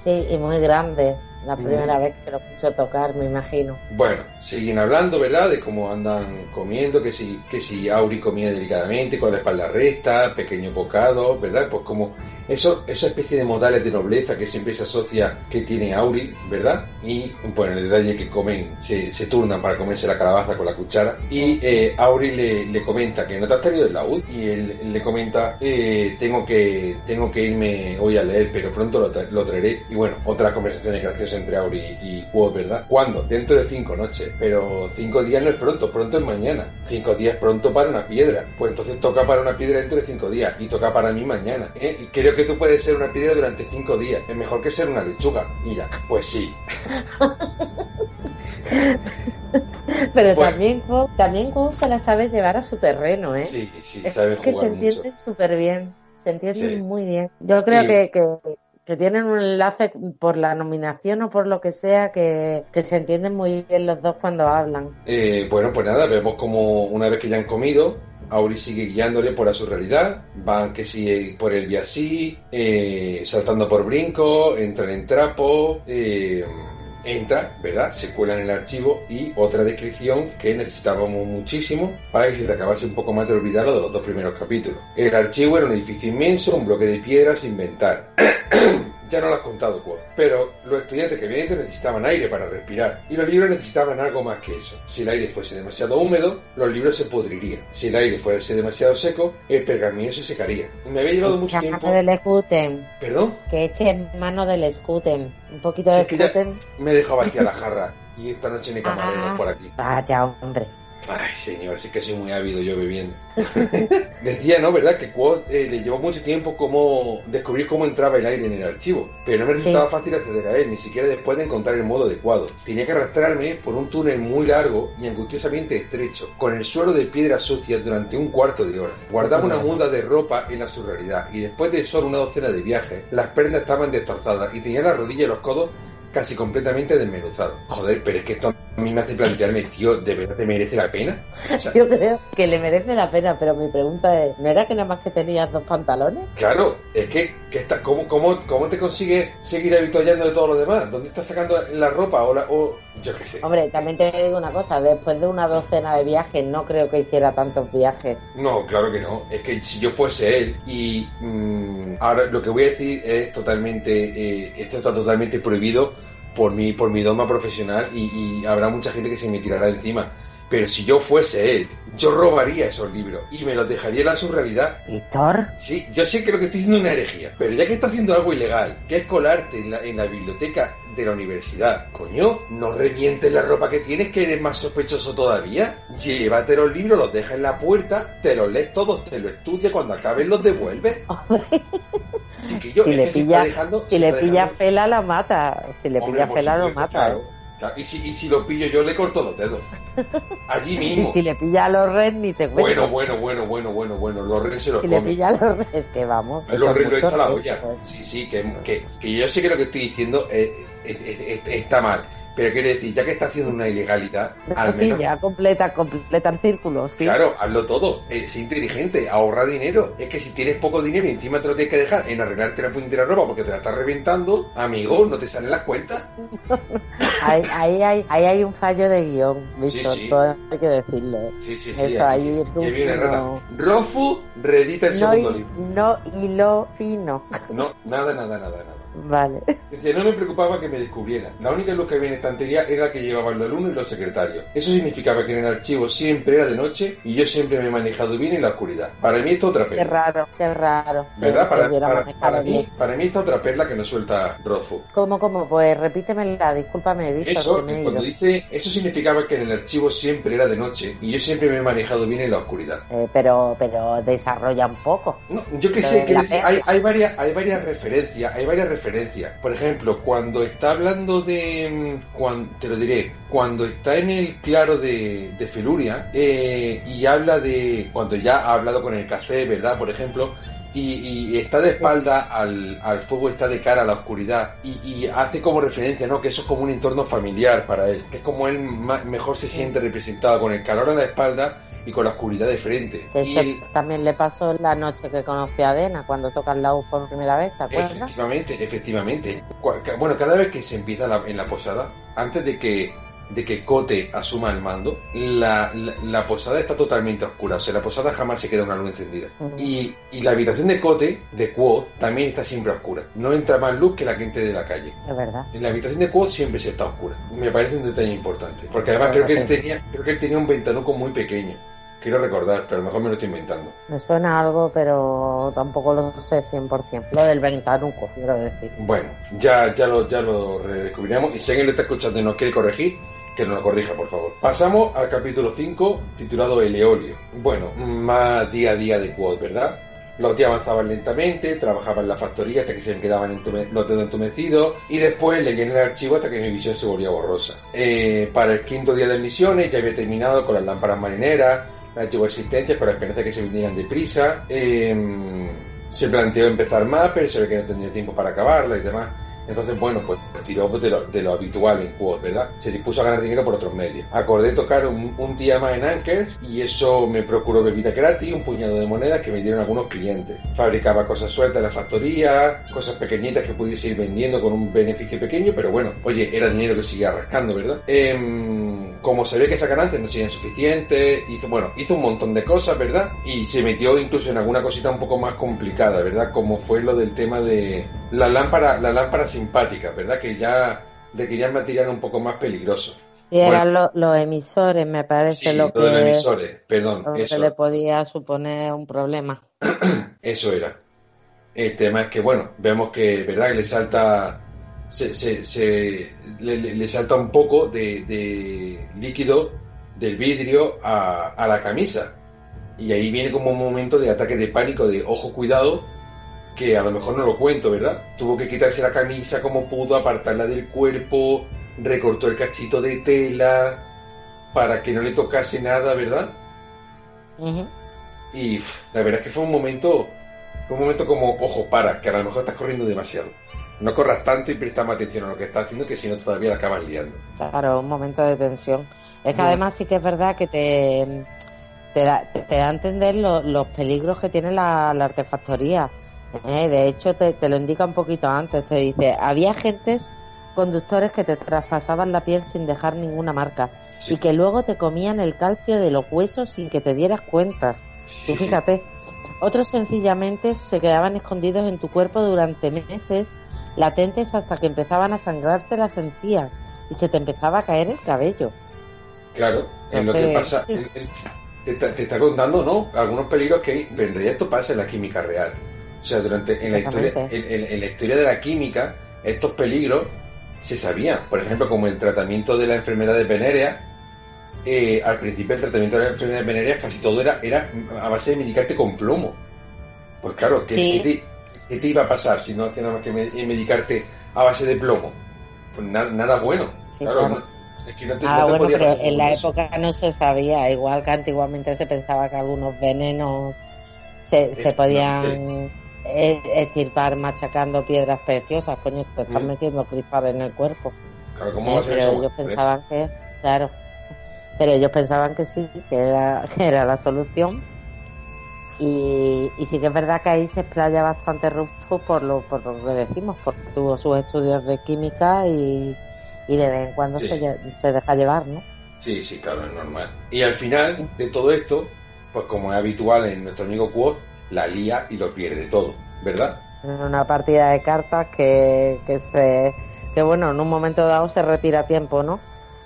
sí, y muy grande. La primera vez que lo escucho tocar, me imagino. Bueno, siguen hablando, ¿verdad? De cómo andan comiendo, que si, que si Auri comía delicadamente, con la espalda recta, pequeño bocado, ¿verdad? Pues como eso, esa especie de modales de nobleza que siempre se asocia que tiene Auri, ¿verdad? Y bueno, el detalle que comen, se, se turnan para comerse la calabaza con la cuchara. Y eh, Auri le, le, comenta que no te has traído el laúd. Y él, le comenta, eh, tengo, que, tengo que irme hoy a leer, pero pronto lo, lo traeré. Y bueno, otra conversación graciosa entre Auri y Quod, ¿verdad? ¿Cuándo? Dentro de cinco noches. Pero cinco días no es pronto, pronto es mañana. Cinco días pronto para una piedra. Pues entonces toca para una piedra dentro de cinco días. Y toca para mí mañana. ¿eh? Y creo que tú puedes ser una piedra durante cinco días. Es mejor que ser una lechuga. Ya, pues sí. Pero también también se la sabe llevar a su terreno, ¿eh? Sí, sí, sabe que se entiende súper bien. Se entiende muy bien. Yo creo que, que, tienen un enlace por la nominación o por lo que sea que, que se entienden muy bien los dos cuando hablan. Eh, bueno, pues nada, vemos como una vez que ya han comido, Auri sigue guiándole por su realidad, van que sigue por el Viasí, eh, saltando por brinco, entran en trapo, eh, entra, ¿verdad? Se cuela en el archivo y otra descripción que necesitábamos muchísimo para que se te acabase un poco más de olvidar lo de los dos primeros capítulos. El archivo era un edificio inmenso, un bloque de piedra sin inventar. ya no lo has contado, Quoth. Pero los estudiantes que vienen necesitaban aire para respirar, y los libros necesitaban algo más que eso. Si el aire fuese demasiado húmedo, los libros se podrirían. Si el aire fuese demasiado seco, el pergamino se secaría. Me había llevado mucho tiempo... del escuten. ¿Perdón? Que eche en mano del escuten. Un poquito de escuten. Me he dejado vacía la jarra y esta noche me camarero Ah. por aquí. Vaya, hombre. Ay, señor, sí que soy muy ávido yo bebiendo. Decía, ¿no? ¿Verdad? Que Quad eh, le llevó mucho tiempo como descubrir cómo entraba el aire en el archivo. Pero no me resultaba fácil acceder a él, ni siquiera después de encontrar el modo adecuado. Tenía que arrastrarme por un túnel muy largo y angustiosamente estrecho, con el suelo de piedras sucias durante un cuarto de hora. Guardaba una muda de ropa en la surrealidad y después de solo una docena de viajes, las prendas estaban destrozadas y tenía las rodillas y los codos casi completamente desmenuzados. Joder, pero es que esto a mí me hace plantearme, tío, ¿de verdad te merece la pena? O sea, Yo creo que le merece la pena, pero mi pregunta es, ¿no era que nada más que tenías dos pantalones? Claro, es que, que está, ¿cómo, cómo, ¿cómo te consigues seguir habituallando de todo lo demás? ¿Dónde estás sacando la ropa o, la, o yo qué sé? Hombre, también te digo una cosa, después de una docena de viajes, no creo que hiciera tantos viajes. No, claro que no. Es que si yo fuese él y mm, ahora lo que voy a decir es totalmente, eh, esto está totalmente prohibido por mi, por mi doma profesional y, y habrá mucha gente que se me tirará encima. Pero si yo fuese él, yo robaría esos libros y me los dejaría en la surrealidad ¿Víctor? Sí, yo sé que lo que estoy haciendo es una herejía, pero ya que está haciendo algo ilegal, que es colarte en la, en la biblioteca de la universidad, coño, no revientes la ropa que tienes, que eres más sospechoso todavía. Llévate los libros, los dejas en la puerta, te los lees todos, te los estudias, cuando acabes los devuelves. Si le pilla, dejando- si le pilla Fela la mata. Si le Hombre, pilla por Fela lo mata. claro. Claro, Y, si, y si lo pillo yo, le corto los dedos. Allí Y mismo. si le pilla a los Red ni te cuento. Bueno, bueno, bueno, bueno, bueno, bueno, los reyes se los si le comen. pilla a los Red, es que vamos. que Lo, son lo echa la Red, olla. Sí, sí, que, que, que yo sé que lo que estoy diciendo es- es- es- está mal. Pero quiero decir, ya que está haciendo una ilegalidad, al Sí, menos, ya completa, completa el círculo, sí. claro, hazlo todo. Eh, sé inteligente, ahorra dinero. Es que si tienes poco dinero y encima te lo tienes que dejar en arreglarte la puntera ropa porque te la estás reventando, amigo, no te salen las cuentas. Ahí, ahí, hay, ahí hay un fallo de guion, Víctor, sí. todo hay que decirlo. ¿eh? Sí, sí, sí. Eso, ahí ahí viene no-. Rofu reedita el No, segundo libro. no hilo fino. No, nada, nada, nada, nada. Vale. Dice, no me preocupaba que me descubrieran. La única luz que había en estantería era la que llevaban los alumnos y los secretarios. Eso significaba que en el archivo siempre era de noche y yo siempre me he manejado bien en la oscuridad. Para mí esto otra Qué perla. raro, qué raro. ¿Verdad? Que Para, para- para mí, para mí esta otra perla que nos suelta Rothfuss. ¿Cómo, cómo? Pues repítemela, discúlpame, Víctor, Eso, que me he cuando dice, eso significaba que en el archivo siempre era de noche y yo siempre me he manejado bien en la oscuridad. Eh, pero, pero desarrolla un poco. No, yo que Lo sé, perla. hay, hay varias, hay varias referencias, hay varias referencias. Por ejemplo, cuando está hablando de, mm, cuan- te lo diré, cuando está en el claro de, de Feluria eh, y habla de, cuando ya ha hablado con el café, ¿verdad? Por ejemplo, y, está de espalda al, al fuego, está de cara a la oscuridad y, hace como referencia, ¿no? Que eso es como un entorno familiar para él, es como él mejor se siente representado con el calor a la espalda y con la oscuridad de frente. Que Y también le pasó la noche que conoció a Dena, cuando tocan la U por primera vez, ¿te acuerdas? Efectivamente, efectivamente. Bueno, cada vez que se empieza la- en la posada, antes de que de que Cote asuma el mando, la, la, la posada está totalmente oscura. O sea, la posada jamás se queda una luz encendida. Ujú. Y, y la habitación de Cote, de Quoth, también está siempre oscura. No entra más luz que la que entre de la calle. Es verdad. En la habitación de Quoth siempre se está oscura. Me parece un detalle importante. Porque además creo que él tenía, creo que él tenía un ventanuco muy pequeño. Quiero recordar, pero a lo mejor me lo estoy inventando. Me suena algo, pero tampoco lo sé 100%. Lo del ventanuco, quiero decir. Bueno, ya, ya lo, ya lo redescubriremos. Y si alguien lo está escuchando y nos quiere corregir, que nos lo corrija, por favor. Pasamos al capítulo 5, titulado El Eolio. Bueno, más día a día de Quad, ¿verdad? Los días avanzaban lentamente, trabajaba en la factoría hasta que se me quedaban entume- los dedos entumecidos y después leía en el archivo hasta que mi visión se volvía borrosa. Eh, para el quinto día de misiones ya había terminado con las lámparas marineras, las antiguas existencias con la que se vinieran deprisa. Eh, se planteó empezar más, pero se ve que no tendría tiempo para acabarla y demás. Entonces, bueno, pues tiró de lo, de lo habitual en Quad, ¿verdad? Se dispuso a ganar dinero por otros medios. Acordé tocar un, día más en Ankers y eso me procuró bebida gratis, un puñado de monedas que me dieron algunos clientes. Fabricaba cosas sueltas en la factoría, cosas pequeñitas que pudiese ir vendiendo con un beneficio pequeño, pero bueno, oye, era dinero que seguía rascando, ¿verdad? Em, como sabía que esas ganancias no serían suficientes, hizo, bueno, hizo un montón de cosas, ¿verdad? Y se metió incluso en alguna cosita un poco más complicada, ¿verdad? Como fue lo del tema de la lámpara, la lámpara simpática, ¿verdad? Que ya requerían material un poco más peligroso. Sí, eran los emisores, me parece lo que. Los emisores, perdón. Eso. le podía suponer un problema. eso era. El tema es que, bueno, vemos que, ¿verdad? Que le salta. Se, se, le, salta un poco de, líquido del vidrio a, a la camisa. Y ahí viene como un momento de ataque de pánico, de ojo, cuidado, que a lo mejor no lo cuento, ¿verdad? Tuvo que quitarse la camisa como pudo, apartarla del cuerpo, recortó el cachito de tela para que no le tocase nada, ¿verdad? Y la verdad es que fue un momento, fue un momento como, ojo, para, que a lo mejor estás corriendo demasiado. No corras tanto y presta más atención a lo que estás haciendo, que si no todavía la acabas liando. Claro, un momento de tensión. Es que además sí que es verdad que te, te, da, te da a entender los peligros que tiene la artefactoría eh, de hecho, te, lo indica un poquito antes. Te dice, había agentes conductores que te traspasaban la piel sin dejar ninguna marca y que luego te comían el calcio de los huesos sin que te dieras cuenta. Tú fíjate, otros sencillamente se quedaban escondidos en tu cuerpo durante meses, latentes hasta que empezaban a sangrarte las encías y se te empezaba a caer el cabello. Claro, en lo que pasa, te, está contando, ¿no? Algunos peligros que hay, pero esto pasa en la química real. O sea, durante en la historia, en, la historia de la química, estos peligros se sabían. Por ejemplo, como el tratamiento de la enfermedad de Venerea, eh, al principio el tratamiento de la enfermedad de Venerea casi todo era, era a base de medicarte con plomo. Pues claro, ¿qué, te, iba a pasar si no hacías nada más que medicarte a base de plomo? Pues nada bueno. claro, Es que no te, ah, bueno, pero en la época no se sabía, igual que antiguamente se pensaba que algunos venenos se, se podían estirpar machacando piedras preciosas, coño, te están mm. metiendo cristales en el cuerpo. Eh, pero ellos pensaban que, claro, pero ellos pensaban que sí, que era, que era la solución. Y, y sí que es verdad que ahí se explaya bastante Rufus por lo, por lo que decimos, porque tuvo sus estudios de química y, y de vez en cuando se, se deja llevar, ¿no? Sí, sí, claro, es normal. Y al final de todo esto, pues como es habitual en nuestro amigo Quote, la lía y lo pierde todo, ¿verdad? En una partida de cartas que, que se que bueno, en un momento dado se retira a tiempo, ¿no?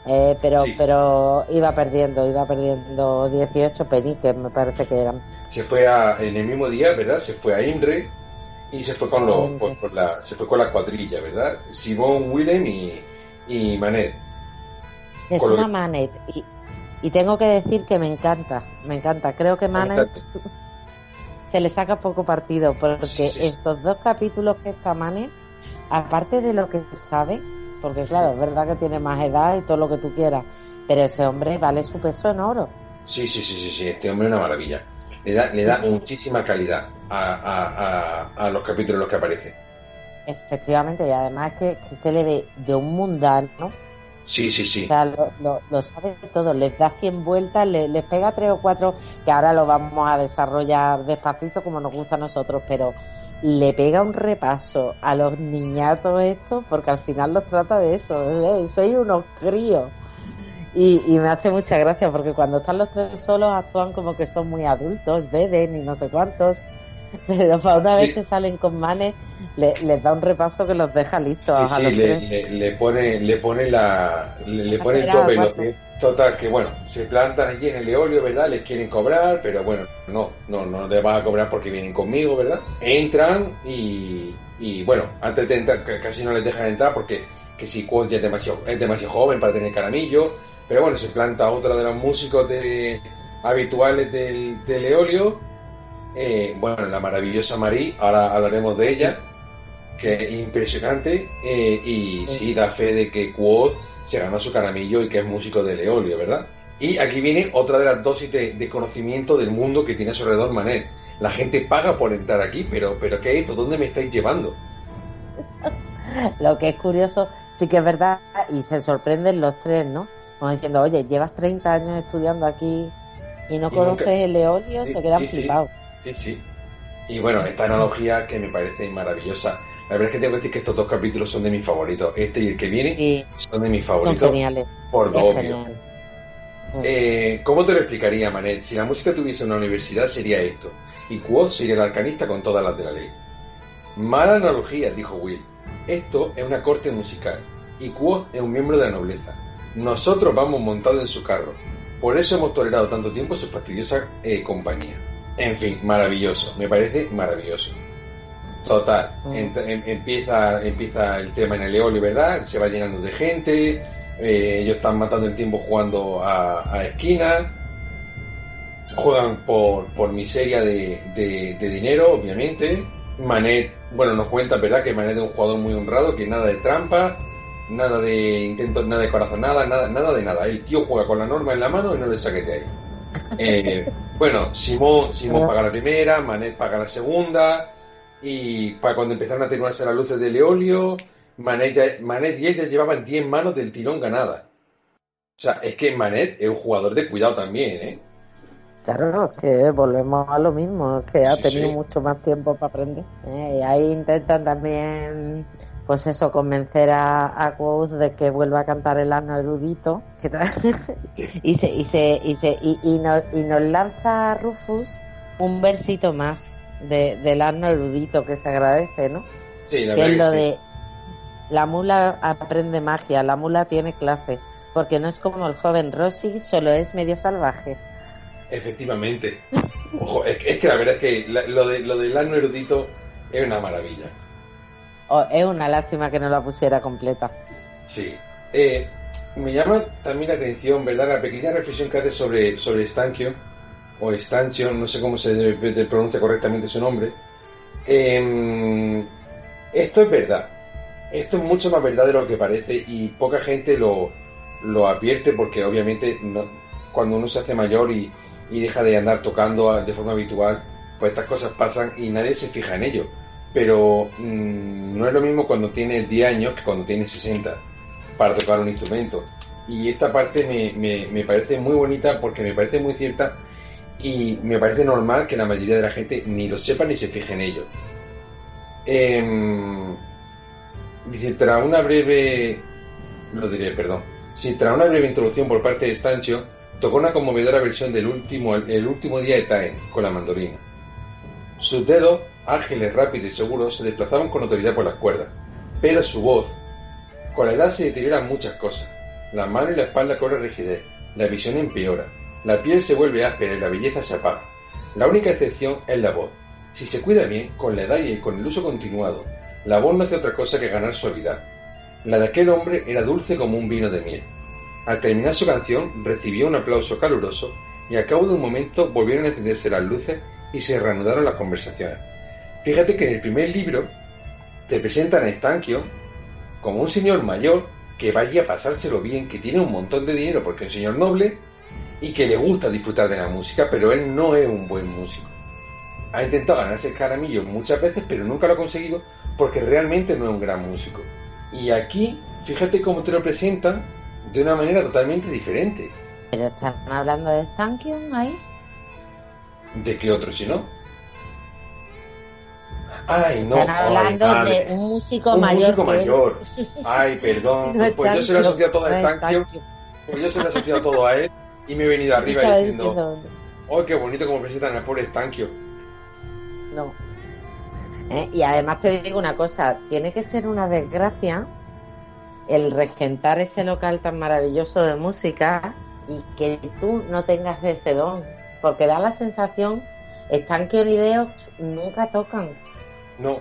Eh, pero pero iba perdiendo, iba perdiendo 18 peniques, me parece que eran. Se fue a, en el mismo día, ¿verdad? Se fue a Imre y se fue con los, por, la, se fue con la cuadrilla, ¿verdad? Simón, Willem y, y Manet. Es una Manet y, y tengo que decir que me encanta, me encanta. Creo que Manet se le saca poco partido, porque estos dos capítulos que está Mane, aparte de lo que sabe, porque claro, es verdad que tiene más edad y todo lo que tú quieras, pero ese hombre vale su peso en oro. Sí, sí, sí, sí, sí. este hombre es una maravilla. Le da, le da muchísima calidad a, a, los capítulos en los que aparece. Efectivamente, y además que, que se le ve de un mundano, ¿no? Sí, sí, sí. O sea, lo, lo, sabe todo, les da 100 vueltas, les, pega tres o cuatro, que ahora lo vamos a desarrollar despacito como nos gusta a nosotros, pero le pega un repaso a los niñatos estos, porque al final los trata de eso, ¿eh? soy unos críos. Y, y me hace mucha gracia porque cuando están los tres solos actúan como que son muy adultos, beben y no sé cuántos. Pero para una vez que salen con manes, le, les da un repaso que los deja listos. a los le, le, pone, le pone la, le, pone el tope. total, que bueno, se plantan allí en el eolio, ¿verdad? Les quieren cobrar, pero bueno, no, no, no les van a cobrar porque vienen conmigo, ¿verdad? Entran y, y bueno, antes de entrar, casi no les dejan entrar porque que si Quod ya es demasiado, es demasiado joven para tener caramillo, pero bueno, se planta otra de los músicos de, habituales del, del eolio eh, bueno, la maravillosa Marie, ahora hablaremos de ella, que es impresionante, eh, y sí. da fe de que Quoth se ganó su caramillo y que es músico de Leolio, ¿verdad? Y aquí viene otra de las dosis de, conocimiento del mundo que tiene a su alrededor Manet. La gente paga por entrar aquí, pero, pero ¿qué es esto? ¿Dónde me estáis llevando? Lo que es curioso, sí que es verdad, y se sorprenden los tres, ¿no? Como diciendo, oye, llevas 30 años estudiando aquí y no conoces el Leolio, se quedan flipados. Sí, sí. Y bueno, esta analogía que me parece maravillosa. La verdad es que tengo que decir que estos dos capítulos son de mis favoritos. Este y el que viene son de mis favoritos. Son geniales. Por dos eh, ¿Cómo te lo explicaría, Manet? Si la música tuviese una universidad sería esto. Y Quoth sería el arcanista con todas las de la ley. Mala analogía, dijo Will. Esto es una corte musical y Quoth es un miembro de la nobleza. Nosotros vamos montados en su carro. Por eso hemos tolerado tanto tiempo su fastidiosa eh, compañía. En fin, maravilloso. Me parece maravilloso. Total. Mm. em- empieza, empieza el tema en el Eolio, ¿verdad? Se va llenando de gente. eh, ellos están matando el tiempo jugando a, a esquinas. Juegan por, por miseria de, de- de dinero, obviamente. Manet, bueno, nos cuenta, ¿verdad? Que Manet es un jugador muy honrado, que nada de trampa, nada de intentos, nada de corazonada, nada, nada de nada. El tío juega con la norma en la mano y no le saque de ahí. Eh, bueno, Simón, Simón paga la primera, Manet paga la segunda, y para cuando empezaron a atenuarse las luces del Eolio, Manet, ya- Manet y él ya llevaban 10 manos del tirón ganadas. O sea, es que Manet es un jugador de cuidado también, ¿eh? Claro, que volvemos a lo mismo, que ha Sí, tenido sí. mucho más tiempo para aprender. ¿eh? Y ahí intentan también, pues eso, convencer a, a Quoth de que vuelva a cantar el asno erudito. y se, y se, y se, y, y nos, y nos lanza Rufus un versito más de, del asno erudito que se agradece, ¿no? Sí, la que es lo de la mula aprende magia, la mula tiene clase, porque no es como el joven Rossi, solo es medio salvaje. Efectivamente. Ojo, es, que- es que la verdad es que la- lo, de, lo del asno erudito es una maravilla. Oh, es una lástima que no la pusiera completa. Sí. Eh, me llama también la atención, ¿verdad? La pequeña reflexión que hace sobre, sobre Stanchio, o Stanchio, no sé cómo se debe- de- pronuncia correctamente su nombre. Em, esto es verdad. Esto es mucho más verdad de lo que parece y poca gente lo, lo advierte porque obviamente no- cuando uno se hace mayor y, y deja de andar tocando de forma habitual, pues estas cosas pasan y nadie se fija en ello. Pero mm, no es lo mismo cuando tienes 10 años que cuando tienes 60 para tocar un instrumento. Y esta parte me, me, me parece muy bonita porque me parece muy cierta y me parece normal que la mayoría de la gente ni lo sepa ni se fije en ello. Em, dice, tras una breve... Lo diré, perdón. Sí, tras una breve introducción por parte de Stancio, tocó una conmovedora versión del último, el último día de Taen, con la mandolina. Sus dedos, ágiles, rápidos y seguros, se desplazaban con autoridad por las cuerdas, pero su voz, con la edad se deterioran muchas cosas. La mano y la espalda corren rigidez, la visión empeora, la piel se vuelve áspera y la belleza se apaga. La única excepción es la voz. Si se cuida bien, con la edad y con el uso continuado, la voz no hace otra cosa que ganar suavidad. La de aquel hombre era dulce como un vino de miel. Al terminar su canción, recibió un aplauso caluroso y al cabo de un momento volvieron a encenderse las luces y se reanudaron las conversaciones. Fíjate que en el primer libro te presentan a Stanquio como un señor mayor que vaya a pasárselo bien, que tiene un montón de dinero porque es un señor noble y que le gusta disfrutar de la música, pero él no es un buen músico. Ha intentado ganarse el caramillo muchas veces, pero nunca lo ha conseguido porque realmente no es un gran músico. Y aquí, fíjate cómo te lo presentan de una manera totalmente diferente. Pero están hablando de Stankion ahí. ¿De qué otro si no? Ay, no. están ay, hablando madre. de un músico Un mayor músico mayor. Ay, perdón. No es pues yo se lo asociado todo a. Stanquio. Pues yo se lo he asociado todo a él y me he venido arriba diciendo, diciendo, oh, qué bonito como presentan al pobre Stanquio. No. ¿Eh? Y además te digo una cosa, tiene que ser una desgracia el regentar ese local tan maravilloso de música y que tú no tengas ese don, porque da la sensación, están que Olideos nunca tocan, No,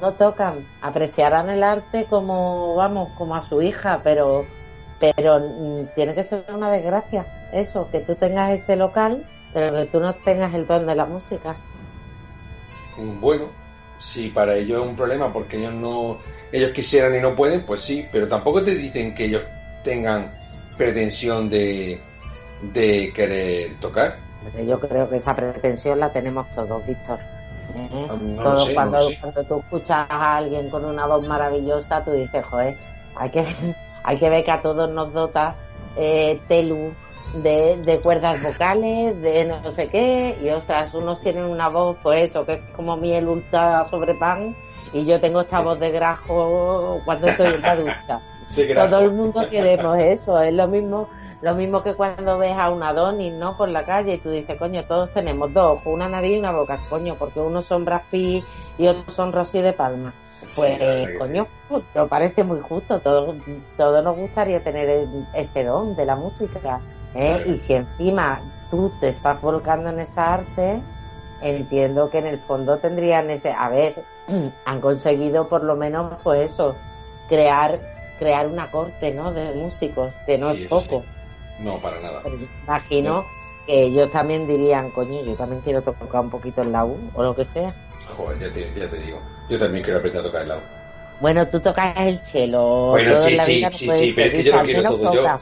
no tocan, apreciarán el arte como, vamos, como a su hija, pero, pero mm, tiene que ser una desgracia eso, que tú tengas ese local, pero que tú no tengas el don de la música. bueno, si para ellos es un problema porque ellos no, ellos quisieran y no pueden, pues sí, pero tampoco te dicen que ellos tengan pretensión de, de querer tocar. Yo creo que esa pretensión la tenemos todos, Víctor. ¿Eh? Ah, no todos sé, cuando, no cuando tú escuchas a alguien con una voz maravillosa, tú dices, joder, hay que, hay que ver que a todos nos dota eh, Telu de, de cuerdas vocales, de no sé qué, y ostras, unos tienen una voz, pues eso, que es como miel ultra sobre pan, y yo tengo esta voz de grajo cuando estoy en la ducha. Todo el mundo queremos eso, es lo mismo Lo mismo que cuando ves a un Adonis, ¿no? Por la calle y tú dices, coño, todos tenemos dos ojos, una nariz y una boca, coño, porque unos son Brad Pitt y otros son Rosy de Palma. Pues, coño, me parece muy justo. Todos todo nos gustaría tener ese don de la música. ¿eh? Y si encima tú te estás volcando en esa arte, entiendo que en el fondo tendrían ese. A ver, han conseguido por lo menos, pues eso, crear crear una corte, ¿no? De músicos, que no es poco. No, para nada. imagino que ellos también dirían, coño, yo también quiero tocar un poquito el laúd o lo que sea. Joder, ya te, ya te digo. Yo también quiero aprender a tocar el laúd. Bueno, tú tocas el chelo. Bueno, sí, sí, sí, sí, pero es que yo lo quiero todo. Yo,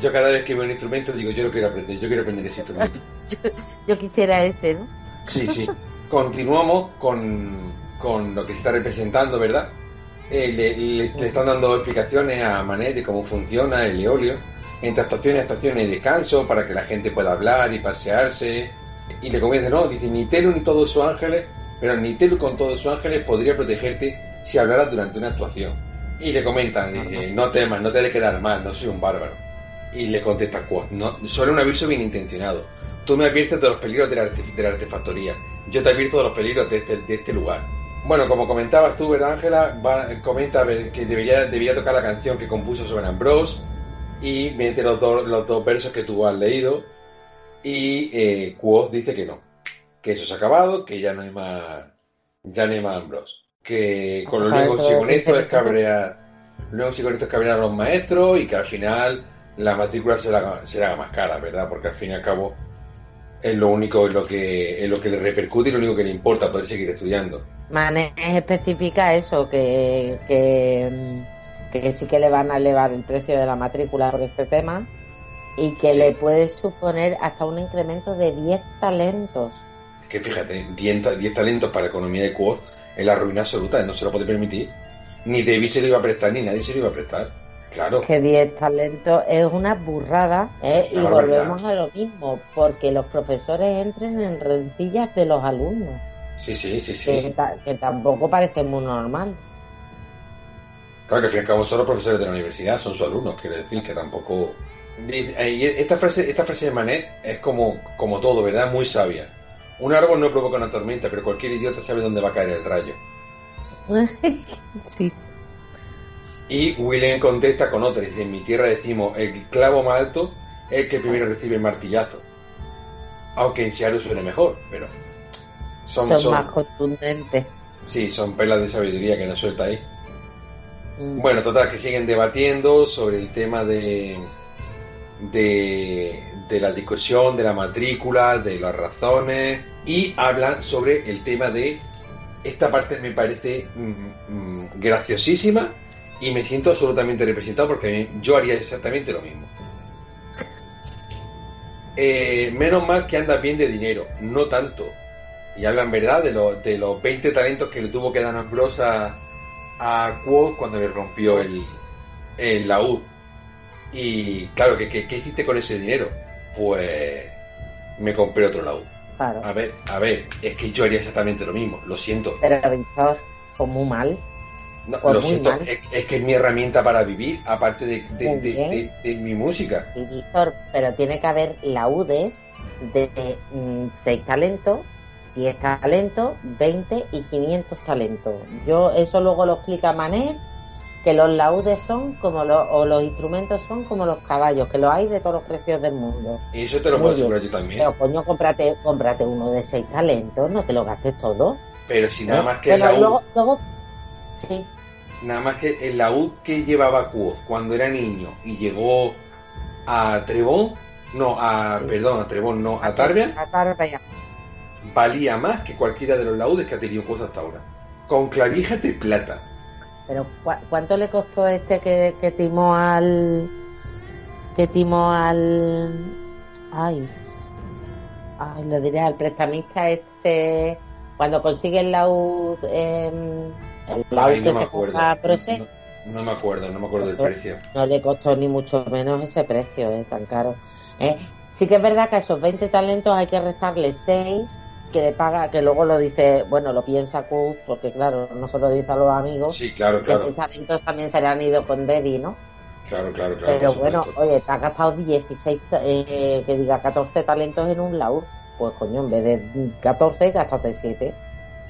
yo, cada vez que veo un instrumento digo, yo lo quiero aprender, yo quiero aprender ese instrumento. yo, quisiera ese, ¿no? Sí, sí. Continuamos con, con lo que se está representando, ¿verdad? Eh, le, están dando explicaciones a Manet de cómo funciona el eolio entre actuaciones y estaciones de descanso para que la gente pueda hablar y pasearse. Y le comienza, no, dice, ni Telu ni todos sus ángeles, pero ni Telu con todos sus ángeles podría protegerte si hablaras durante una actuación. Y le comentan, dice, no temas, no te de quedar mal, no soy un bárbaro. Y le contesta Quoth, no, solo un aviso bien intencionado. Tú me adviertes de los peligros de la, de la artefactoría. Yo te advierto de los peligros de este, de este lugar. Bueno, como comentabas tú, ¿verdad, Ángela? Comenta que debería, debía tocar la canción que compuso sobre Ambrose y mete los, dos los dos versos que tú has leído y eh, dice que no, que eso se ha acabado, que ya no hay más, ya no hay más Ambrose, que con lo único que con esto es cabrear, luego es cabrear a los maestros y que al final la matrícula será, será más cara, ¿verdad? Porque al fin y al cabo es lo único en lo que en lo que le repercute y lo único que le importa poder seguir estudiando. Manes especifica eso, que, que, que, sí que le van a elevar el precio de la matrícula por este tema y que le puede suponer hasta un incremento de 10 talentos. Que fíjate, 10, talentos para economía de Quoth es la ruina absoluta, no se lo puede permitir. Ni David se lo iba a prestar, ni nadie se lo iba a prestar. Claro. Que 10 talentos es una burrada, ¿eh? y volvemos a lo mismo, porque los profesores entren en rencillas de los alumnos. Sí, sí, sí, sí. Que, tampoco parece muy normal. Claro que al fin y al cabo son los profesores de la universidad, son sus alumnos, quiere decir que tampoco... esta frase, esta frase de Manet es como, como todo, ¿verdad? Muy sabia. Un árbol no provoca una tormenta, pero cualquier idiota sabe dónde va a caer el rayo. sí. Y William contesta con otra, dice, en mi tierra decimos, el clavo más alto es el que primero recibe el martillazo. Aunque en Seattle suene mejor, pero son, más contundentes. Sí, son perlas de sabiduría que nos suelta ahí. Mm. Bueno, total, que siguen debatiendo sobre el tema de, de, de la discusión, de la matrícula, de las razones y hablan sobre el tema de esta parte me parece mm, mm, graciosísima y me siento absolutamente representado porque yo haría exactamente lo mismo. Eh, menos mal que anda bien de dinero, no tanto y hablan verdad de, lo, de los 20 talentos que le tuvo que dar Ambrose a, a cuando le rompió el, el laúd. Y claro, ¿qué, ¿qué, hiciste con ese dinero? Pues me compré otro laúd. A ver, a ver, es que yo haría exactamente lo mismo, lo siento. Pero Víctor, fue muy mal. Lo siento, Es, que es mi herramienta para vivir, aparte de, de, de, mi música. Sí, Víctor, pero tiene que haber laúdes de mm, seis talentos 10 talentos, 20 y 500 talentos. Yo eso luego lo explica Manet, que los laudes son como los, o los instrumentos son como los caballos, que los hay de todos los precios del mundo. Y eso te lo puedo asegurar yo también. Pero coño, cómprate, cómprate uno de 6 talentos, no te lo gastes todo. Pero si nada más que el laúd... Luego, sí. Nada más que el laúd que llevaba Quoth cuando era niño y llegó a Trebón, no, a, perdón, a Trebón, no, a Tarbia. A Tarbia valía más que cualquiera de los laudes que ha tenido cosas hasta ahora. Con clavijas de plata. Pero ¿cuánto le costó este que, que timó al... que timó al... Ay, ay, lo diré al prestamista este... Cuando consigue el laúd... el laúd que se compra no, me acuerdo, no me acuerdo del precio. No le costó ni mucho menos ese precio, es tan caro. ¿eh? Sí que es verdad que a esos 20 talentos hay que restarle 6 que le paga, que luego lo dice, bueno, lo piensa Kurt, porque claro, no se lo dice a los amigos. Sí, claro, claro. Que talentos también se le han ido con Debbie, ¿no? Claro, claro, claro. Pero bueno, oye, te has gastado 16, eh, que diga 14 talentos en un laúd. Pues coño, en vez de 14, gástate 7.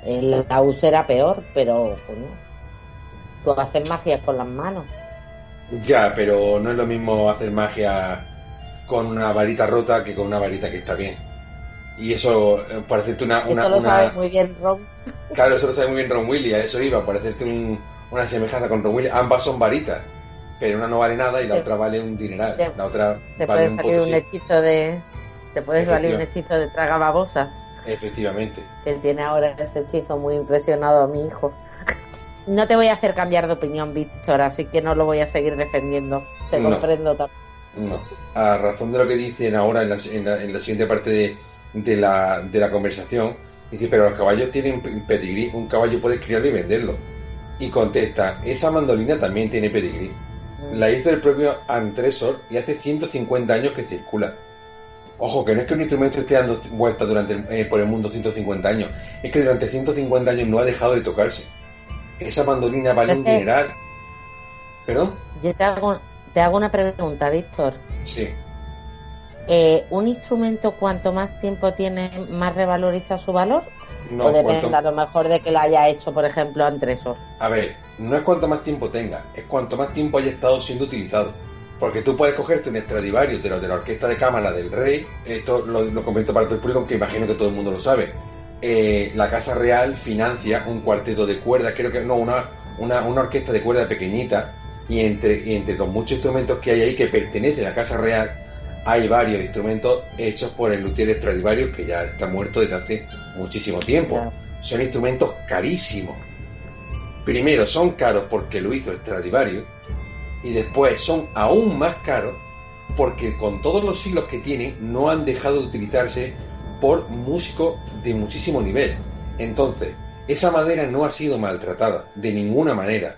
El laúd será peor, pero coño, tú haces magia con las manos. Ya, pero no es lo mismo hacer magia con una varita rota que con una varita que está bien. Y eso, eh, parecerte una, una. Eso lo sabe muy bien Ron. Claro, eso lo sabe muy bien Ron Willy, a eso iba, parecerte un, una semejanza con Ron Willy. Ambas son varitas, pero una no vale nada y la otra vale un dineral. la otra te puede salir un hechizo de. Te puede salir un hechizo de traga babosas. Efectivamente. Él tiene ahora ese hechizo muy impresionado a mi hijo. No te voy a hacer cambiar de opinión, Víctor, así que no lo voy a seguir defendiendo. Te comprendo también. No. A razón de lo que dicen ahora en la, en la, siguiente parte de, de, la, de la conversación, dice, pero los caballos tienen pedigrí, un caballo puede criarlo y venderlo. Y contesta, esa mandolina también tiene pedigrí. Mm. La hizo el propio Antresor y hace 150 años que circula. Ojo, que no es que un instrumento esté dando vueltas durante eh, por el mundo 150 años, es que durante 150 años no ha dejado de tocarse. Esa mandolina vale un dineral. ¿Perdón? Yo te hago, te hago una pregunta, Víctor. Sí. Eh, ¿Un instrumento cuanto más tiempo tiene, más revaloriza su valor? No, o depende a lo mejor de que lo haya hecho, por ejemplo, Antresor. A ver, no es cuanto más tiempo tenga, es cuanto más tiempo haya estado siendo utilizado. Porque tú puedes cogerte un extradivario de, de la orquesta de cámara del rey, esto lo, comento para todo el público, aunque imagino que todo el mundo lo sabe. Eh, la Casa Real financia un cuarteto de cuerdas, creo que no, una, una, una orquesta de cuerda pequeñita, y entre, entre los muchos instrumentos que hay ahí que pertenecen a la Casa Real, hay varios instrumentos hechos por el luthier Stradivarius que ya está muerto desde hace muchísimo tiempo. Son instrumentos carísimos. Primero son caros porque lo hizo Stradivarius y después son aún más caros porque con todos los siglos que tienen no han dejado de utilizarse por músicos de muchísimo nivel. Entonces, esa madera no ha sido maltratada de ninguna manera.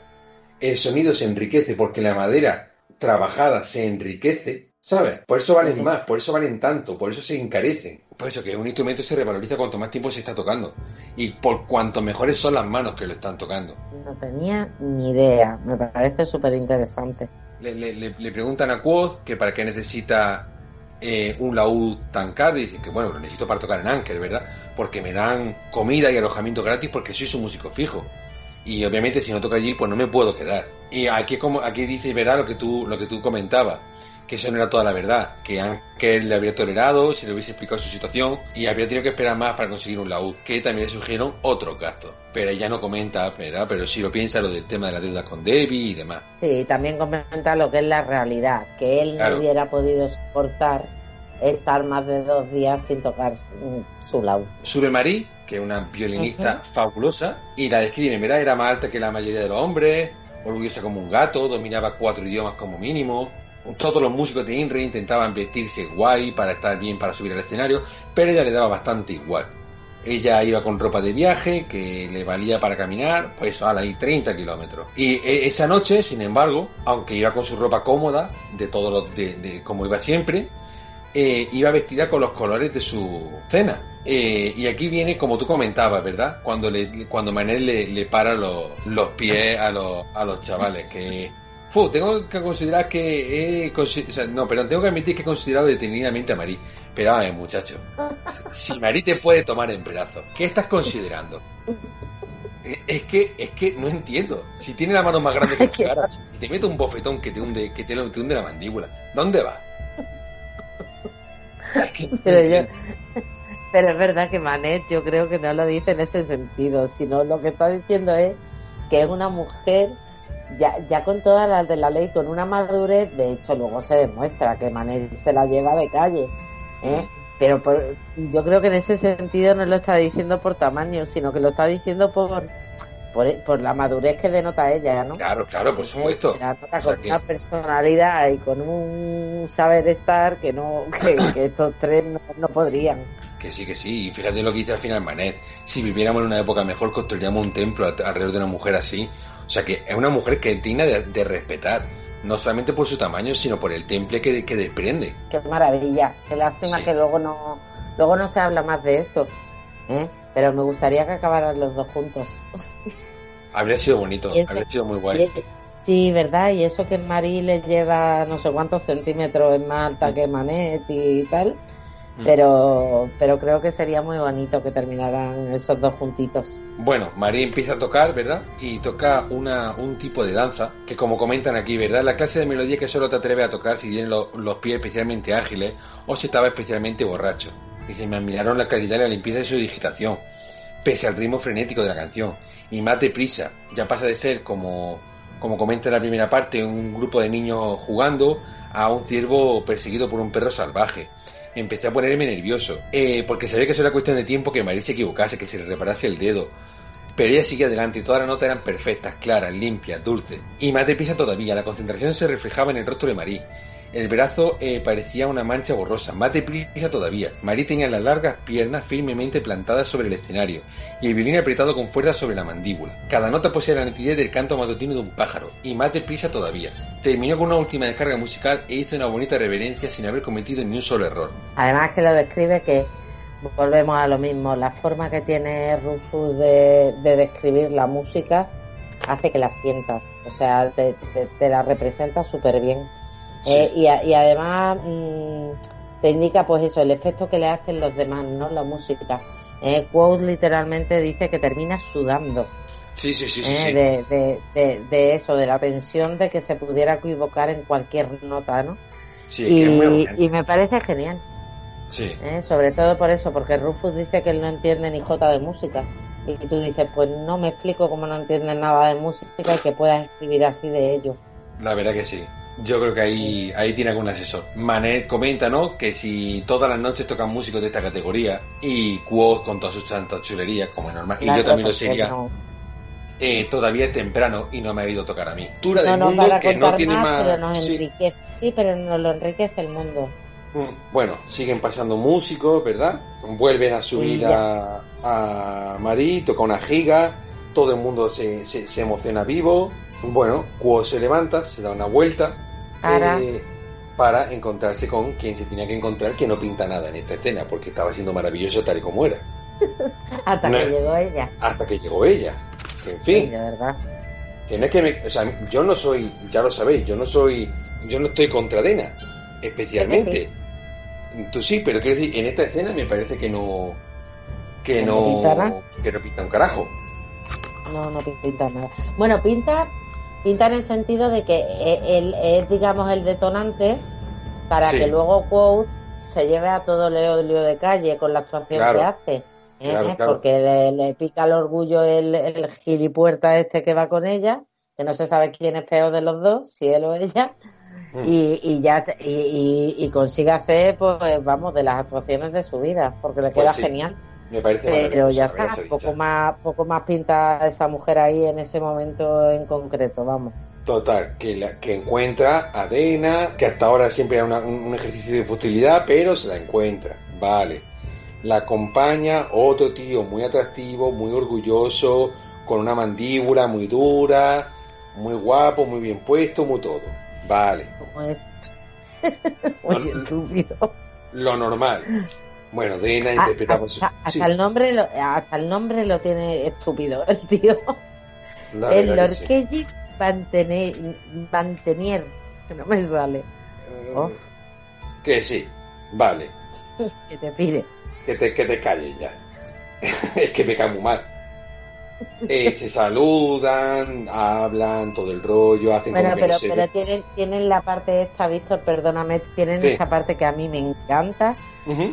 El sonido se enriquece porque la madera trabajada se enriquece, ¿sabes? Por eso valen más, por eso valen tanto, por eso se encarecen. Por eso que un instrumento se revaloriza cuanto más tiempo se está tocando y por cuanto mejores son las manos que lo están tocando. No tenía ni idea, me parece súper interesante. Le, le, preguntan a Quoth que para qué necesita eh, un laúd tan caro y dice que bueno, lo necesito para tocar en Anker, ¿verdad? Porque me dan comida y alojamiento gratis porque soy su músico fijo. Y obviamente si no toca allí, pues no me puedo quedar. Y aquí como aquí dice, ¿verdad? Lo que tú, lo que tú comentabas que eso no era toda la verdad, que Anker le habría tolerado, si le hubiese explicado su situación y habría tenido que esperar más para conseguir un laúd, que también le surgieron otros gastos. Pero ella no comenta, ¿verdad? Pero sí lo piensa lo del tema de la deuda con Debbie y demás. Sí, también comenta lo que es la realidad, que él no hubiera podido soportar estar más de dos días sin tocar su laúd. Sube Marie, que es una violinista fabulosa, y la describe, ¿verdad? Era más alta que la mayoría de los hombres, orgullosa como un gato, dominaba cuatro idiomas como mínimo, todos los músicos de INRI intentaban vestirse guay para estar bien para subir al escenario, pero ella le daba bastante igual. Ella iba con ropa de viaje que le valía para caminar, pues a ahí 30 kilómetros. Y e, esa noche, sin embargo, aunque iba con su ropa cómoda, de todos los, de, como iba siempre, eh, iba vestida con los colores de su cena. Eh, y aquí viene, como tú comentabas, ¿verdad? Cuando le, cuando Manel le, para los, los pies a los, a los chavales, que Fu, tengo que considerar que he no, pero tengo que admitir que he considerado detenidamente a Marí. Pero a ver, muchacho, si Marí te puede tomar en brazos, ¿qué estás considerando? Eh, es que, es que no entiendo. Si tiene la mano más grande que tu cara, si te mete un bofetón que te hunde, que te, hunde la mandíbula, ¿dónde va? pero, pero es verdad que Manet yo creo que no lo dice en ese sentido, sino lo que está diciendo es que es una mujer ya, ya con todas las de la ley, con una madurez, de hecho luego se demuestra que Manel se la lleva de calle, ¿eh? pero yo creo que en ese sentido no lo está diciendo por tamaño, sino que lo está diciendo por, por, la madurez que denota ella, ¿no? Claro, claro, por ¿Eh? supuesto. con una personalidad y con un saber estar que no que, estos tres no, podrían. Que sí, que sí. Y fíjate lo que dice al final Manet. Si viviéramos en una época mejor, construiríamos un templo alrededor de una mujer así. O sea que es una mujer que es digna de, respetar, no solamente por su tamaño, sino por el temple que, que desprende. Qué maravilla, qué lástima que luego no, luego no se habla más de esto, ¿eh? pero me gustaría que acabaran los dos juntos. Habría sido bonito, habría sido muy guay. Sí, ¿verdad? Y eso que Marí le lleva no sé cuántos centímetros más alta que Manet y tal. Pero, pero creo que sería muy bonito que terminaran esos dos juntitos. Bueno, María empieza a tocar, ¿verdad? Y toca una, un tipo de danza que como comentan aquí, ¿verdad? La clase de melodía que solo te atreve a tocar si tienes los pies especialmente ágiles o si estaba especialmente borracho. Dice, me admiraron la calidad y la limpieza de su digitación, pese al ritmo frenético de la canción. Y más deprisa, ya pasa de ser como como comenta en la primera parte, un grupo de niños jugando a un ciervo perseguido por un perro salvaje. Empecé a ponerme nervioso, eh, porque sabía que eso era cuestión de tiempo que María se equivocase, que se le reparase el dedo. Pero ella sigue adelante y todas las notas eran perfectas, claras, limpias, dulces. Y más deprisa todavía, la concentración se reflejaba en el rostro de María el brazo eh, parecía una mancha borrosa, más deprisa todavía. Marie tenía las largas piernas firmemente plantadas sobre el escenario y el violín apretado con fuerza sobre la mandíbula. Cada nota poseía la nitidez del canto matutino de un pájaro, y más deprisa todavía. Terminó con una última descarga musical e hizo una bonita reverencia sin haber cometido ni un solo error. Además que lo describe que volvemos a lo mismo, la forma que tiene Rufus de, describir la música hace que la sientas, o sea, te, te la representa súper bien. Eh, y, además mm, te indica pues eso, el efecto que le hacen los demás, ¿no? La música. Eh, Quote literalmente dice que termina sudando. Sí, sí, sí, eh, De, de, eso, de la tensión de que se pudiera equivocar en cualquier nota, ¿no? Sí, y, y me parece genial. Sí. Eh, sobre todo por eso, porque Rufus dice que él no entiende ni jota de música. Y tú dices, pues no me explico cómo no entiendes nada de música y que puedas escribir así de ello. La verdad que sí. Yo creo que ahí, ahí tiene algún asesor. Manet comenta, ¿no? Que si todas las noches tocan músicos de esta categoría y Quoth con todas sus santas chulerías, como es normal, y yo también lo sería, eh, todavía es temprano y no me ha ido a tocar a mí. Tura del mundo que no tiene más. Pero nos sí. enriquece. sí, pero nos lo enriquece el mundo. Mm, bueno, siguen pasando músicos, ¿verdad? Vuelven a subir a, a Marí, toca una giga, todo el mundo se, se, se emociona vivo. Bueno, Quo se levanta, se da una vuelta, eh, para encontrarse con quien se tenía que encontrar, que no pinta nada en esta escena, porque estaba siendo maravilloso tal y como era. hasta que llegó ella. Hasta que llegó ella. En fin. verdad. Que no es que o sea, yo no soy, ya lo sabéis, yo no soy, yo no estoy contra Dena, especialmente. Tú sí, pero quiero decir, en esta escena me parece que no, que no, que no pinta un carajo. No, no pinta nada. Bueno, pinta pinta en el sentido de que e, él es, digamos, el detonante para que luego Quote se lleve a todo Leo lío de calle con la actuación que hace. ¿eh? Porque le, pica el orgullo el, el gilipuerta este que va con ella, que no se sabe quién es peor de los dos, si él o ella. Mm. Y, ya y, consigue hacer pues vamos de las actuaciones de su vida porque le pues queda genial me parece Pero ya está, poco más, poco más pinta esa mujer ahí en ese momento en concreto, vamos. Total, que, la, que encuentra a Dena, que hasta ahora siempre era un, ejercicio de futilidad, pero se la encuentra, vale. La acompaña otro tío muy atractivo, muy orgulloso, con una mandíbula muy dura, muy guapo, muy bien puesto, muy todo. Vale. muy estúpido. Lo normal. Bueno, Dena ah, interpretamos. Hasta, el nombre lo, hasta el nombre lo tiene estúpido el tío. el Lorquelli Mantenier, que no me sale. Eh, oh. Que sí, vale. que te pide. Que te, que te calles ya. es que me cae muy mal. Eh, se saludan, hablan, todo el rollo, hacen bueno, pero, pero tienen, tienen la parte esta, Víctor, perdóname, tienen esta parte que a mí me encanta,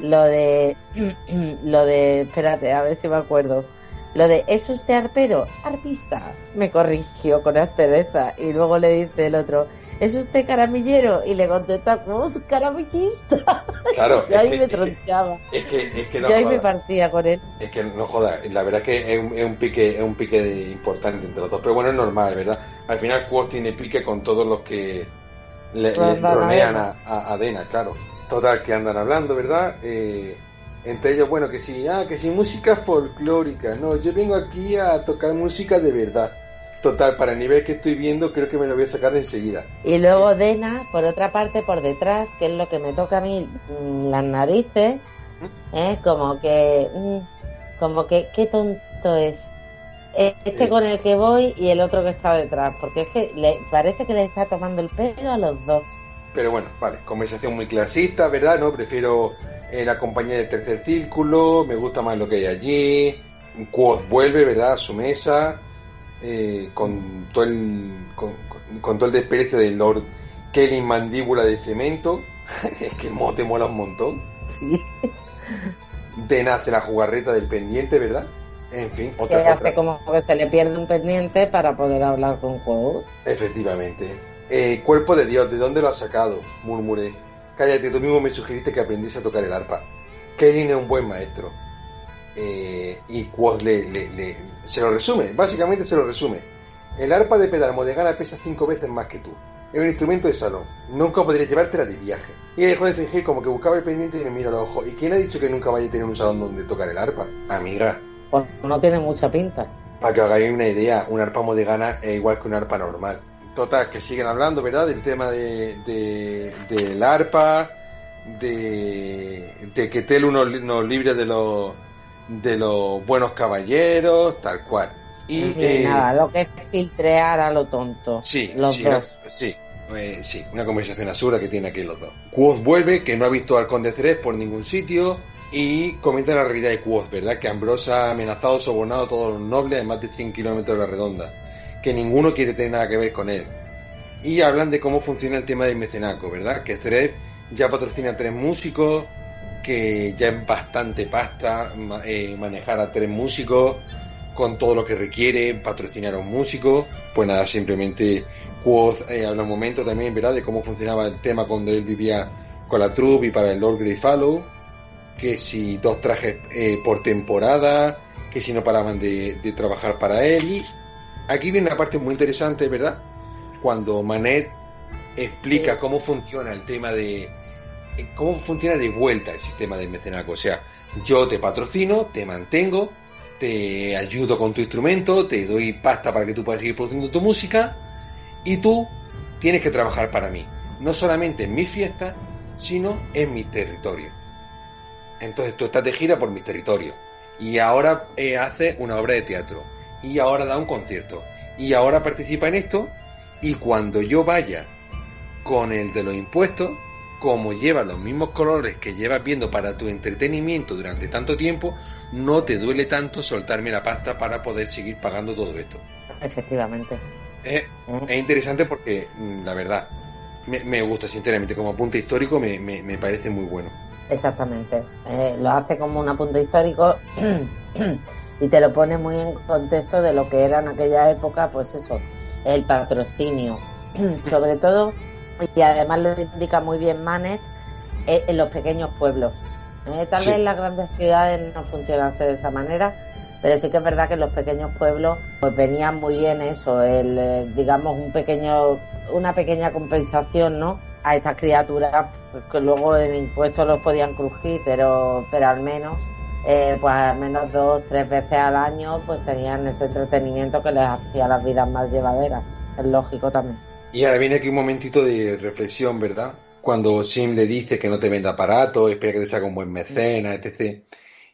lo de, lo de, espérate, a ver si me acuerdo. Lo de, ¿es usted arpero? Artista. Me corrigió con aspereza. Y luego le dice el otro, ¿es usted caramillero? Y le contesta, no, caramillista. Claro. Yo ahí me tronchaba. Es que, es que Yo ahí me partía con él. Es que no joda, la verdad que es un, es un pique, es un pique importante entre los dos. Pero bueno, es normal, ¿verdad? Al final Quoth tiene pique con todos los que le, rodean a, a, a Dena, claro. Total, que andan hablando, ¿verdad? Eh, entre ellos, bueno, que sí, ah, que sí, música folclórica. No, yo vengo aquí a tocar música de verdad. Total, para el nivel que estoy viendo, creo que me lo voy a sacar enseguida. Y luego Dena, por otra parte, por detrás, que es lo que me toca a mí, mm, las narices, ¿eh? como que, mm, como que, qué tonto es. este con el que voy y el otro que está detrás, porque es que le, parece que le está tomando el pelo a los dos. Pero bueno, vale, conversación muy clasista, ¿verdad? No, prefiero eh, la compañía del tercer círculo, me gusta más lo que hay allí. Quoth vuelve, ¿verdad? A su mesa, eh, con todo el con, todo el desprecio del Lord Kelly Mandíbula de Cemento, es que mote mola un montón. Sí. De nace la jugarreta del pendiente, ¿verdad? En fin, otra que hace como que se le pierde un pendiente para poder hablar con Quoth. Efectivamente. Eh, cuerpo de Dios, ¿de dónde lo has sacado? Murmuré. Cállate, tú mismo me sugeriste que aprendiese a tocar el arpa. Kevin es un buen maestro. Eh, y Quoth le, se lo resume, básicamente se lo resume. El arpa de pedal modegana pesa cinco veces más que tú. Es un instrumento de salón. Nunca podría llevártela de viaje. Y dejó de fingir como que buscaba el pendiente y me mira a los ojos. ¿Y quién ha dicho que nunca vaya a tener un salón donde tocar el arpa? Amiga. Pues no tiene mucha pinta. Para que os hagáis una idea, un arpa modegana es igual que un arpa normal. Total, que siguen hablando, ¿verdad? Del tema de, de del arpa, de, de que Telu nos, nos libre de los, de los buenos caballeros, tal cual. Y, eh, nada, lo que es filtrear a lo tonto. Sí, los sí, dos. sí, eh, sí, una conversación absurda que tiene aquí los dos. Quoth vuelve, que no ha visto al Conde Ceres por ningún sitio, y comenta la realidad de Quoth, ¿verdad? Que Ambrosa ha amenazado, sobornado a todos los nobles en más de 100 kilómetros de la redonda, que ninguno quiere tener nada que ver con él. Y hablan de cómo funciona el tema del mecenaco, ¿verdad? Que Ceres ya patrocina a tres músicos, que ya es bastante pasta eh, manejar a tres músicos con todo lo que requiere patrocinar a un músico. Pues nada, simplemente Quoth eh, habla un momento también, ¿verdad?, de cómo funcionaba el tema cuando él vivía con la troupe y para el Lord Greyfallow, que si dos trajes eh, por temporada, que si no paraban de, de, trabajar para él. Y aquí viene una parte muy interesante, ¿verdad? Cuando Manet explica cómo funciona el tema de cómo funciona de vuelta el sistema del mecenaco. O sea, yo te patrocino, te mantengo, te ayudo con tu instrumento, te doy pasta para que tú puedas seguir produciendo tu música y tú tienes que trabajar para mí, no solamente en mi fiesta, sino en mi territorio. Entonces tú estás de gira por mi territorio y ahora eh, hace una obra de teatro y ahora da un concierto y ahora participa en esto y cuando yo vaya con el de los impuestos, como lleva los mismos colores que llevas viendo para tu entretenimiento durante tanto tiempo, no te duele tanto soltarme la pasta para poder seguir pagando todo esto. Efectivamente. Es, es interesante porque, mm, la verdad, me, me, gusta sinceramente, como apunte histórico me, me, me parece muy bueno. Exactamente. Eh, lo hace como un apunte histórico y te lo pone muy en contexto de lo que era en aquella época, pues eso, el patrocinio. Sobre todo, y además lo indica muy bien Manet, eh, en los pequeños pueblos. Eh, tal sí. vez las grandes ciudades no funcionase de esa manera, pero sí que es verdad que en los pequeños pueblos pues venían muy bien eso, el eh, digamos un pequeño, una pequeña compensación, ¿no? A estas criaturas pues, que luego en impuestos los podían crujir, pero, pero al menos, eh, pues al menos dos, tres veces al año, pues tenían ese entretenimiento que les hacía las vidas más llevaderas. Es lógico también. Y ahora viene aquí un momentito de reflexión, ¿verdad? Cuando Sim le dice que no te venda aparato, espera que te saque un buen mecena, etc.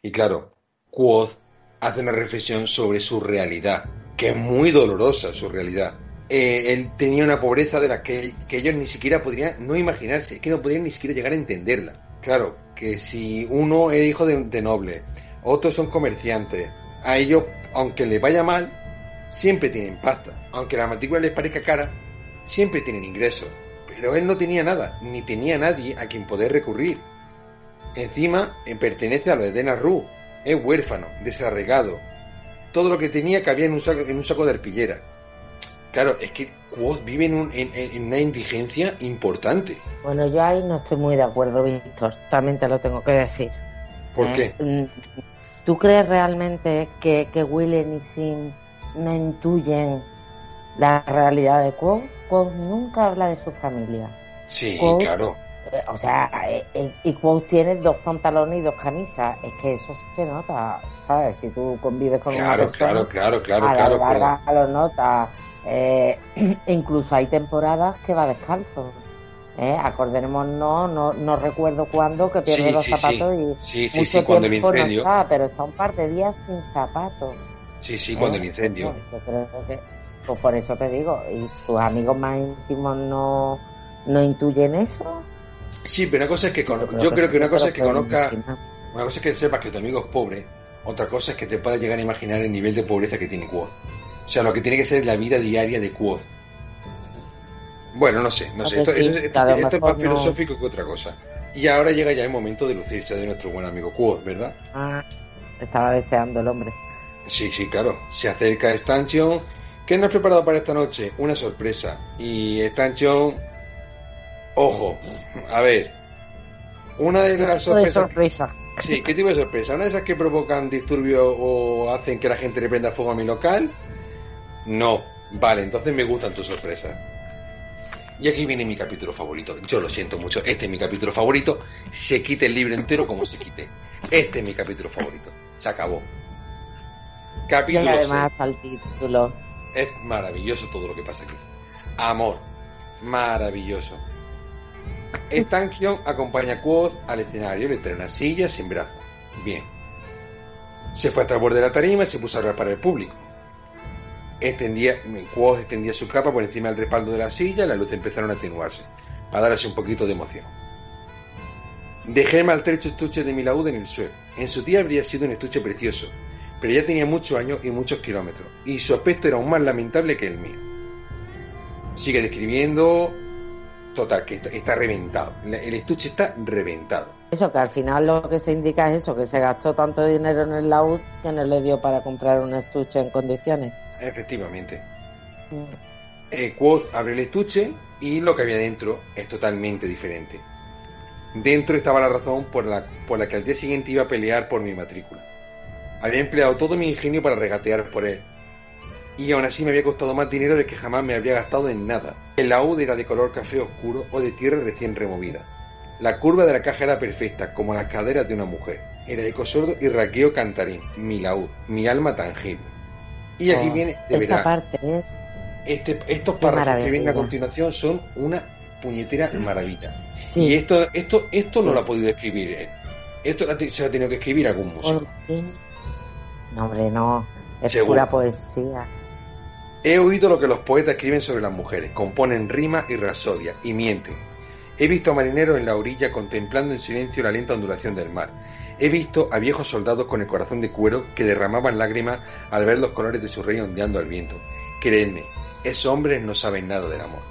Y claro, Quoth hace una reflexión sobre su realidad, que es muy dolorosa su realidad. Eh, él tenía una pobreza de la que, que, ellos ni siquiera podrían no imaginarse, que no podrían ni siquiera llegar a entenderla. Claro, que si uno es hijo de, de noble, otros son comerciantes, a ellos, aunque les vaya mal, siempre tienen pasta. Aunque la matrícula les parezca cara, siempre tienen ingresos. Pero él no tenía nada, ni tenía nadie a quien poder recurrir. Encima, pertenece a los de Denarru, es huérfano, desarregado. Todo lo que tenía cabía en un saco, en un saco de arpillera. Claro, es que Quoth vive en, un, en, en, una indigencia importante. Bueno, yo ahí no estoy muy de acuerdo, Víctor. También te lo tengo que decir. ¿Por ¿Eh? qué? ¿Tú crees realmente que, que Willen y Sim no intuyen la realidad de Quoth? Quoth nunca habla de su familia. Sí, Quoth, claro. Eh, o sea, eh, y Quoth tiene dos pantalones y dos camisas. Es que eso se nota, ¿sabes? Si tú convives con claro, una persona, claro, claro, claro, a claro, la larga lo notas. Eh, incluso hay temporadas que va descalzo. ¿eh? Acordémonos, no, no recuerdo cuándo, que pierde Sí, los sí, zapatos sí. y mucho sí, cuando el tiempo no está, pero está un par de días sin zapatos. Sí, sí, cuando el ¿Eh? incendio. Yo creo que, pues por eso te digo, ¿y sus amigos más íntimos no, no intuyen eso? Sí, pero una cosa es que creo yo creo que una cosa es que conozca, imaginar. una cosa es que sepas que tu amigo es pobre, otra cosa es que te puedas llegar a imaginar el nivel de pobreza que tiene Quoth. O sea, lo que tiene que ser la vida diaria de Quoth. Bueno, no sé, no sé. Ah, Esto, que sí, esto- es más no- filosófico que otra cosa. Y ahora llega ya el momento de lucirse de nuestro buen amigo Quoth, ¿verdad? Ah, estaba deseando el hombre. Sí, sí, claro. Se acerca Stanchion. ¿Qué nos ha preparado para esta noche? Una sorpresa. Y Stanchion. Ojo, a ver. Una de las de sorpresas. sorpresa. Sí, ¿qué tipo de sorpresa? ¿Una de esas que provocan disturbios o hacen que la gente le prenda fuego a mi local? No. Vale, entonces me gustan tus sorpresas. Y aquí viene mi capítulo favorito. Yo lo siento mucho. Este es mi capítulo favorito. Se quite el libro entero como se quite. Este es mi capítulo favorito. Se acabó. Y Capítulo seis. además al título. Es maravilloso todo lo que pasa aquí. Amor. Maravilloso. Stankion acompaña a Quoth al escenario, le trae una silla sin brazos. Bien. Se fue hasta el borde de la tarima y se puso a hablar para el público. Extendía, Quoth extendía su capa por encima del respaldo de la silla y las luces empezaron a atenuarse, para darse un poquito de emoción. Dejé el maltrecho estuche de mi laúd en el suelo. En su día habría sido un estuche precioso, pero ya tenía muchos años y muchos kilómetros, y su aspecto era aún más lamentable que el mío. Sigue describiendo. Total, que está, reventado. El estuche está reventado. Eso, que al final lo que se indica es eso, que se gastó tanto dinero en el laúd que no le dio para comprar un estuche en condiciones. Efectivamente. Eh, Quoth abre el estuche y lo que había dentro es totalmente diferente. Dentro estaba la razón por la, por la que al día siguiente iba a pelear por mi matrícula. Había empleado todo mi ingenio para regatear por él. Y aún así me había costado más dinero del que jamás me habría gastado en nada. El laúd era de color café oscuro o de tierra recién removida. La curva de la caja era perfecta, como las caderas de una mujer. Era eco sordo y raqueo cantarín, mi laúd, mi alma tangible. Y aquí Oh, viene, de Esa verdad, parte es este, estos párrafos que vienen a continuación son una puñetera maravilla. Sí. Y esto, esto, esto no lo ha podido escribir él. Esto se lo ha tenido que escribir algún músico. No, hombre, no. Es Seguro. pura poesía. He oído lo que los poetas escriben sobre las mujeres, componen rima y rapsodia, y mienten. He visto a marineros en la orilla contemplando en silencio la lenta ondulación del mar. He visto a viejos soldados con el corazón de cuero que derramaban lágrimas al ver los colores de su rey ondeando al viento. Creedme, esos hombres no saben nada del amor.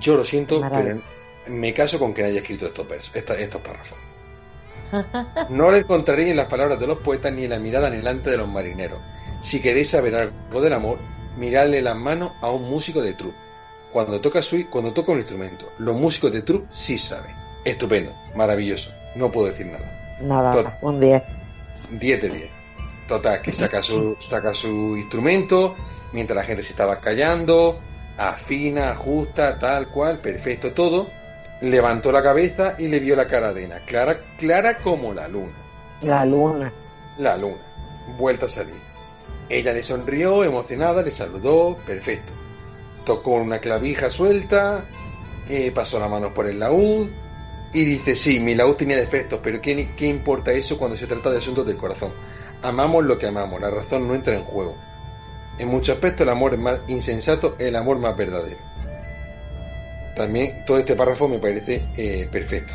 Yo lo siento, Maravilla. pero me caso con quien haya escrito estos versos, estos párrafos. No lo encontraréis en las palabras de los poetas ni en la mirada anhelante de los marineros. Si queréis saber algo del amor, miradle las manos a un músico de trupe. Cuando toca, su, cuando toca un instrumento, los músicos de trupe sí saben. Estupendo, maravilloso, no puedo decir nada. Nada, un 10. 10 de 10. Total, que saca su, saca su instrumento, mientras la gente se estaba callando, afina, ajusta, tal cual, perfecto todo. Levantó la cabeza y le vio la cara Dena, clara, clara como la luna. La luna. La luna. Vuelta a salir. Ella le sonrió, emocionada, le saludó, perfecto. Tocó una clavija suelta, eh, pasó la mano por el laúd y dice, sí, mi laúd tenía defectos, pero ¿qué, ¿qué importa eso cuando se trata de asuntos del corazón? Amamos lo que amamos, la razón no entra en juego. En muchos aspectos el amor es más insensato, el amor más verdadero. También todo este párrafo me parece eh, perfecto.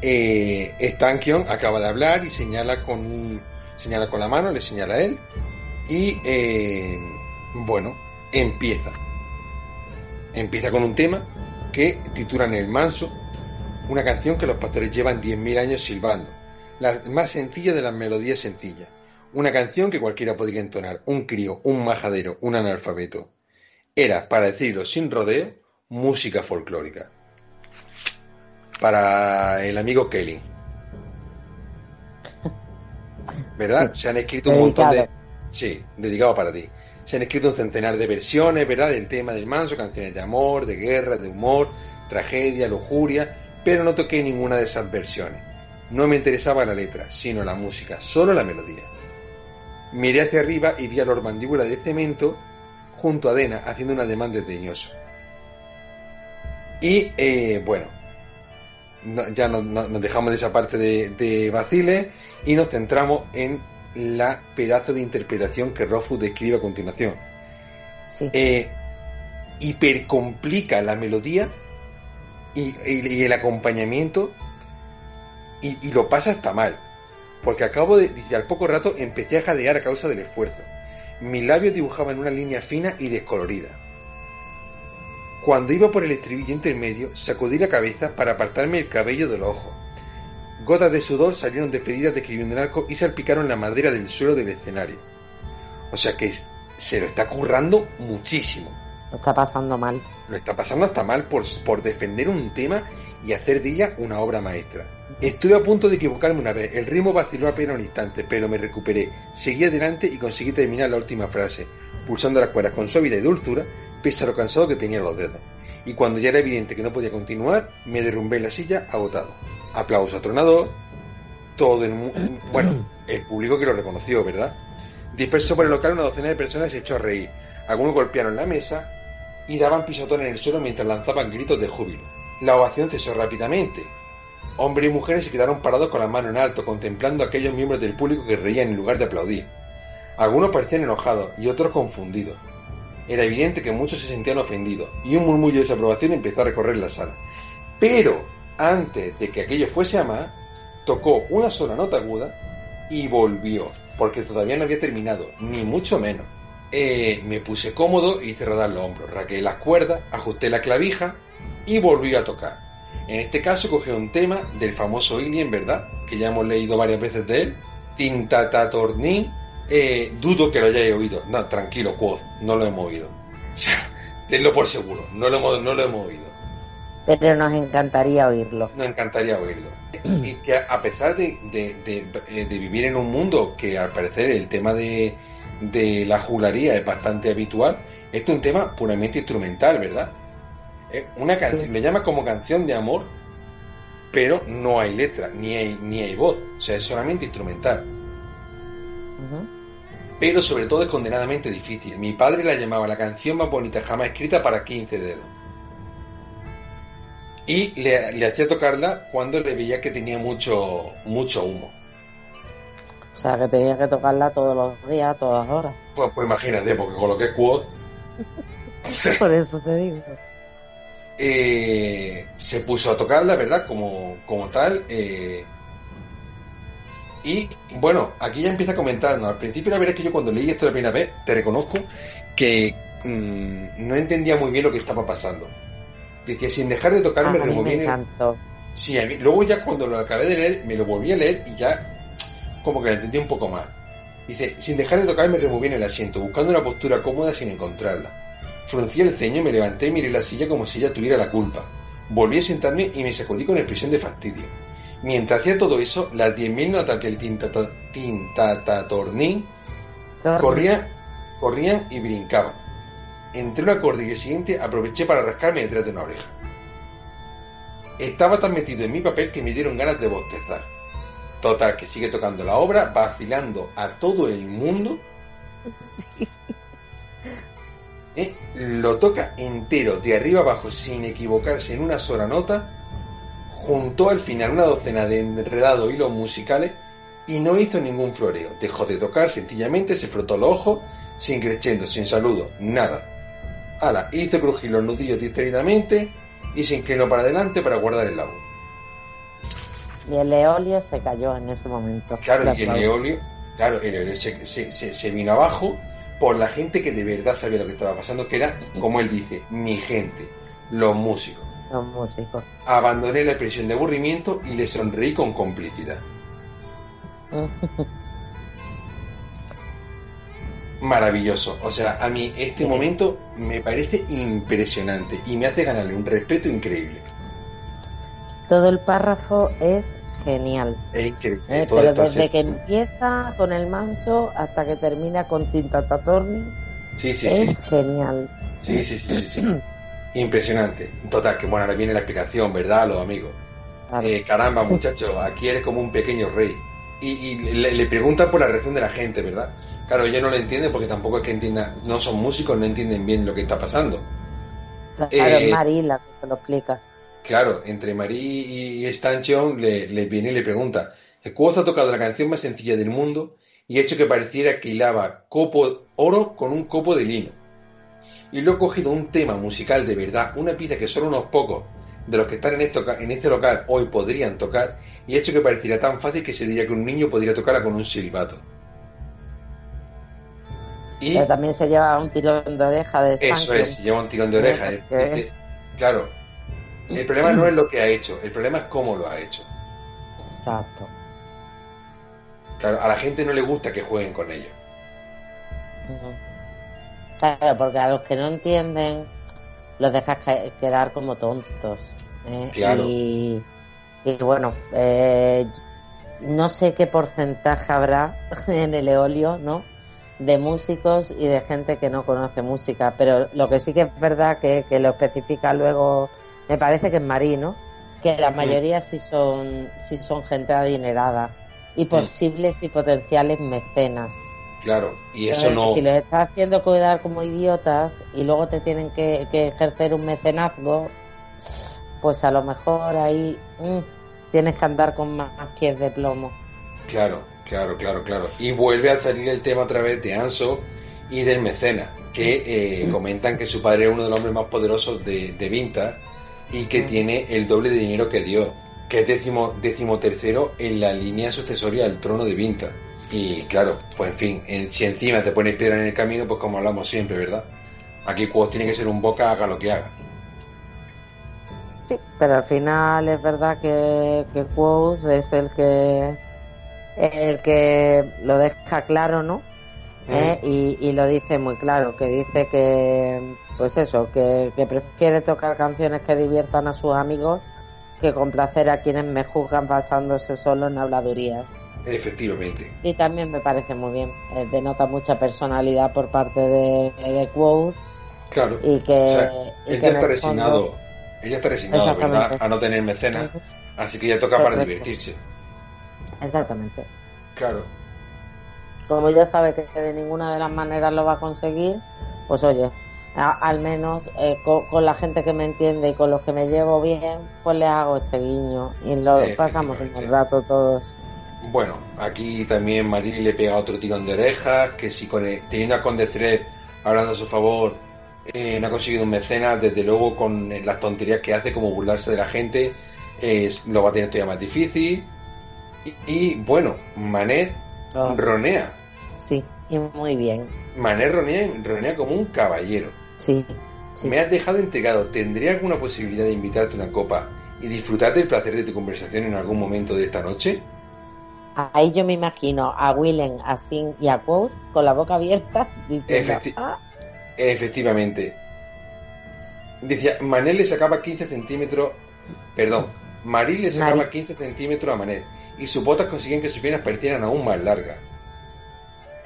Eh, Stankion acaba de hablar y señala con señala con la mano, le señala a él y eh, bueno, empieza. Empieza con un tema que titulan El Manso, una canción que los pastores llevan 10.000 años silbando, la más sencilla de las melodías sencillas, una canción que cualquiera podría entonar, un crío, un majadero, un analfabeto. Era, para decirlo sin rodeo, música folclórica para el amigo Kelly. ¿Verdad? Se han escrito un montón de... Sí, dedicado para ti. Se han escrito un centenar de versiones, ¿verdad? Del tema del manso, canciones de amor, de guerra, de humor, tragedia, lujuria, pero no toqué ninguna de esas versiones. No me interesaba la letra, sino la música, solo la melodía. Miré hacia arriba y vi a Lord Mandíbula de cemento junto a Dena haciendo un ademán desdeñoso. Y eh, bueno, no- ya no- no- nos dejamos de esa parte de, de y nos centramos en la pedazo de interpretación que Rofu describe a continuación. Sí. Eh, hipercomplica la melodía y, y- y el acompañamiento y, y lo pasa hasta mal. Porque acabo de, al poco rato empecé a jadear a causa del esfuerzo. Mis labios dibujaban una línea fina y descolorida. Cuando iba por el estribillo intermedio, sacudí la cabeza para apartarme el cabello de los ojos. Gotas de sudor salieron despedidas describiendo un arco y salpicaron la madera del suelo del escenario. O sea que se lo está currando muchísimo. Lo está pasando mal. Lo está pasando hasta mal por, por defender un tema y hacer de ella una obra maestra. Estuve a punto de equivocarme una vez, el ritmo vaciló apenas un instante, pero me recuperé, seguí adelante y conseguí terminar la última frase, pulsando las cuerdas con suavidad y dulzura, pese a lo cansado que tenía los dedos. Y cuando ya era evidente que no podía continuar, me derrumbé en la silla agotado. Aplauso atronador, todo el mu- bueno, el público que lo reconoció, ¿verdad? Disperso por el local, una docena de personas se echó a reír. Algunos golpearon la mesa y daban pisotones en el suelo mientras lanzaban gritos de júbilo. La ovación cesó rápidamente. Hombres y mujeres se quedaron parados con las manos en alto, contemplando a aquellos miembros del público que reían en lugar de aplaudir. Algunos parecían enojados y otros confundidos. Era evidente que muchos se sentían ofendidos y un murmullo de desaprobación empezó a recorrer la sala. Pero, antes de que aquello fuese a más, tocó una sola nota aguda y volvió, porque todavía no había terminado, ni mucho menos. Eh, me puse cómodo y hice los hombros, raqué las cuerdas, ajusté la clavija y volví a tocar. En este caso cogí un tema del famoso Alien, ¿verdad? Que ya hemos leído varias veces de él. Tintatatorni. Eh, dudo que lo hayáis oído. No, tranquilo, no lo hemos oído. O sea, tenlo por seguro, no lo hemos, no lo hemos oído. Pero nos encantaría oírlo. Nos encantaría oírlo. Y que a pesar de, de- de- eh, de vivir en un mundo que al parecer el tema de, de la juglaría es bastante habitual, esto es un tema puramente instrumental, ¿verdad? Es una canción, Sí. le llama como canción de amor, pero no hay letra, ni hay, ni hay voz, o sea, es solamente instrumental. Pero sobre todo es condenadamente difícil. Mi padre la llamaba la canción más bonita jamás escrita para 15 dedos. Y le, le hacía tocarla cuando le veía que tenía mucho, mucho humo. O sea, que tenía que tocarla todos los días, todas horas. Pues, pues imagínate, porque con lo que es quote, Por eso te digo. eh, se puso a tocarla, ¿verdad? Como, como tal. eh, y bueno, aquí ya empieza a comentarnos. Al principio la verdad es que yo cuando leí esto la primera vez, te reconozco que mm, no entendía muy bien lo que estaba pasando. Sin dejar de tocar me removí. Sí, a mí- luego ya cuando lo acabé de leer, me lo volví a leer y ya como que lo entendí un poco más. Dice, sin dejar de tocar me removí en el asiento, buscando una postura cómoda sin encontrarla. Fruncí el ceño, me levanté y miré la silla como si ella tuviera la culpa. Volví a sentarme y me sacudí con expresión de fastidio. Mientras hacía todo eso, las 10.000 notas del tintata- tintatatornín corrían, corrían y brincaban. Entre un acorde y el siguiente aproveché para rascarme detrás de una oreja. Estaba tan metido en mi papel que me dieron ganas de bostezar. Total, que sigue tocando la obra, vacilando a todo el mundo. Eh, Lo toca entero, de arriba abajo, sin equivocarse en una sola nota. Juntó al final una docena de enredados hilos musicales y no hizo ningún floreo. Dejó de tocar, sencillamente se frotó los ojos, sin crescendo, sin saludo, nada. Ala, hizo crujir los nudillos distraídamente y se inclinó para adelante para guardar el agua. Y el eolio se cayó en ese momento. Claro, y el eolio, claro, el eolio se, se- se- se vino abajo por la gente que de verdad sabía lo que estaba pasando, que era, como él dice, mi gente, los músicos. Los músicos. Abandoné la expresión de aburrimiento y le sonreí con complicidad. Maravilloso. O sea, a mí este Sí. momento me parece impresionante y me hace ganarle un respeto increíble. Todo el párrafo es genial. Es increíble. ¿eh? Pero desde que empieza con el manso hasta que termina con Tintatatorni, Sí, sí, es sí. genial. Sí, sí, sí, sí, sí. Impresionante. Total, que bueno, ahora viene la explicación, ¿verdad, los amigos? Claro. Eh, caramba, muchacho, aquí eres como un pequeño rey. Y, y le, le preguntan por la reacción de la gente, ¿verdad? Claro, ella no lo entiende porque tampoco es que entienda, no son músicos, no entienden bien lo que está pasando. Claro, eh, es Mari la que lo explica. Claro, entre Marie y Stanchion le, le viene y le pregunta, Cuoz ha tocado la canción más sencilla del mundo y hecho que pareciera que hilaba copo oro con un copo de lino. Y luego he cogido un tema musical de verdad, una pieza que solo unos pocos de los que están en, esto, en este local hoy podrían tocar, y he hecho que pareciera tan fácil que se diría que un niño podría tocarla con un silbato. Y Pero también se lleva un tirón de oreja de Eso es, lleva un tirón de oreja. claro, el problema no es lo que ha hecho, el problema es cómo lo ha hecho. Exacto. Claro, a la gente no le gusta que jueguen con ellos. Claro, porque a los que no entienden los dejas quedar como tontos. ¿eh? Claro. Y, bueno, eh, no sé qué porcentaje habrá en el eolio, ¿no? De músicos y de gente que no conoce música, pero lo que sí que es verdad que, que lo especifica luego, me parece que es Marino, que la mayoría sí son, sí son gente adinerada y posibles y potenciales mecenas. Claro, y eso no. Si les estás haciendo cuidar como idiotas y luego te tienen que, ejercer un mecenazgo, pues a lo mejor ahí mm, tienes que andar con más pies de plomo. Claro, claro, claro, claro. Y vuelve a salir el tema otra vez de Anso y del mecena, que eh, comentan que su padre es uno de los hombres más poderosos de, de Vinta y que tiene el doble de dinero que dio, que es décimo, décimo tercero en la línea sucesoria al trono de Vinta. Y claro, pues en fin, si encima te pones piedra en el camino, pues como hablamos siempre, ¿verdad? Aquí Quos tiene que ser un boca, haga lo que haga. Sí, pero al final es verdad que, que es el que el que lo deja claro, ¿no? ¿Eh? Y, y, lo dice muy claro, que dice que, pues eso, que, que prefiere tocar canciones que diviertan a sus amigos que complacer a quienes me juzgan basándose solo en habladurías. Efectivamente. Y también me parece muy bien. Eh, denota mucha personalidad por parte de, de Quoth. Claro. Y que. ella, está resignado, ella está resignado. A no tener mecenas. Así que ya toca para divertirse. Exactamente. Claro. Como ya sabe que de ninguna de las maneras lo va a conseguir, pues oye, al menos eh, con, la gente que me entiende y con los que me llevo bien, pues les hago este guiño y lo pasamos un rato todos. Bueno, aquí también Madrid le pega otro tirón de orejas, que si con teniendo a Condestret hablando a su favor, eh, no ha conseguido un mecenas, desde luego con las tonterías que hace, como burlarse de la gente, lo va a tener todavía más difícil. Y, bueno, Manet oh. ronea. Sí, y muy bien. Manet ronea, ronea como un caballero. Sí, Me has dejado entregado. ¿Tendría alguna posibilidad de invitarte a una copa y disfrutar del placer de tu conversación en algún momento de esta noche? Ahí yo me imagino a Willem, a Sin y a Quoth con la boca abierta ah". Efectivamente. Decía, Manel le sacaba 15 centímetros, perdón, Maril le sacaba 15 centímetros a Manel y sus botas consiguen que sus piernas parecieran aún más largas.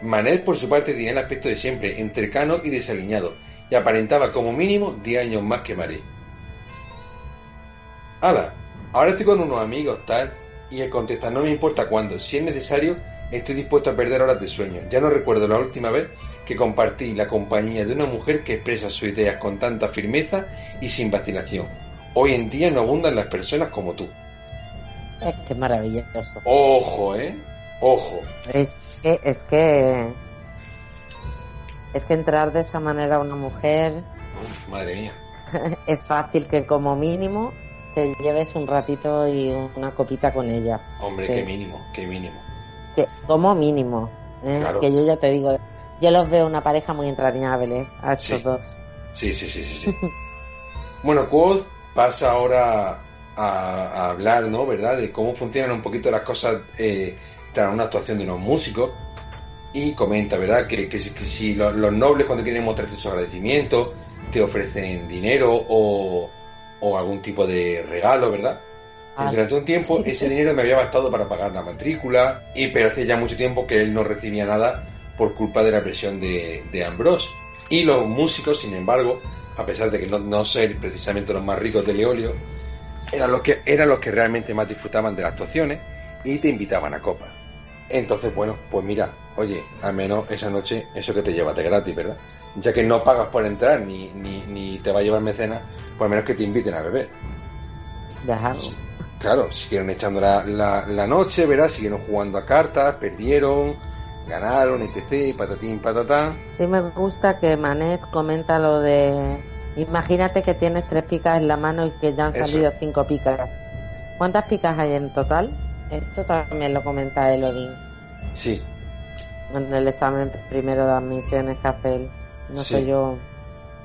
Manel, por su parte, tenía el aspecto de siempre, entrecano y desaliñado, y aparentaba como mínimo 10 años más que Marí. ¡Hala! Ahora estoy con unos amigos, tal, y él contesta, no me importa cuándo, si es necesario, estoy dispuesto a perder horas de sueño. Ya no recuerdo la última vez que compartí la compañía de una mujer que expresa sus ideas con tanta firmeza y sin vacilación. Hoy en día no abundan las personas como tú. Es que maravilloso. Ojo, ¿eh? Ojo. Es que, es que, es que entrar de esa manera a una mujer. madre mía. es fácil que como mínimo te lleves un ratito y una copita con ella. Hombre, qué mínimo, qué mínimo. Que, como mínimo. ¿eh? Que yo ya te digo, yo los veo una pareja muy entrañable a estos dos. Sí, sí, sí, sí. sí. bueno, Quoth pasa ahora a, hablar, ¿no? ¿Verdad? De cómo funcionan un poquito las cosas eh, tras una actuación de unos músicos. Y comenta, ¿verdad? Que, que, si los, los, nobles cuando quieren mostrarte su agradecimiento te ofrecen dinero o, o algún tipo de regalo, ¿verdad? Ah, durante un tiempo ese dinero me había bastado para pagar la matrícula, y pero hace ya mucho tiempo que él no recibía nada por culpa de la presión de, de Ambrose. Y los músicos, sin embargo, a pesar de que no, no ser precisamente los más ricos de Leolio, eran los que eran los que realmente más disfrutaban de las actuaciones y te invitaban a copa. Entonces, bueno, pues mira, oye, al menos esa noche eso que te llevas de gratis, ¿verdad? Ya que no pagas por entrar ni, ni, ni te va a llevar mecenas, por lo menos que te inviten a beber. Claro, siguieron echando la, la, noche, ¿verdad? Siguieron jugando a cartas, perdieron, ganaron, etc, patatín, patatán. Sí me gusta que Manet comenta lo de, imagínate que tienes tres picas en la mano y que ya han salido cinco picas. ¿Cuántas picas hay en total? Esto también lo comenta Elodin. Sí. En el examen primero de admisiones que hace él. No sé yo.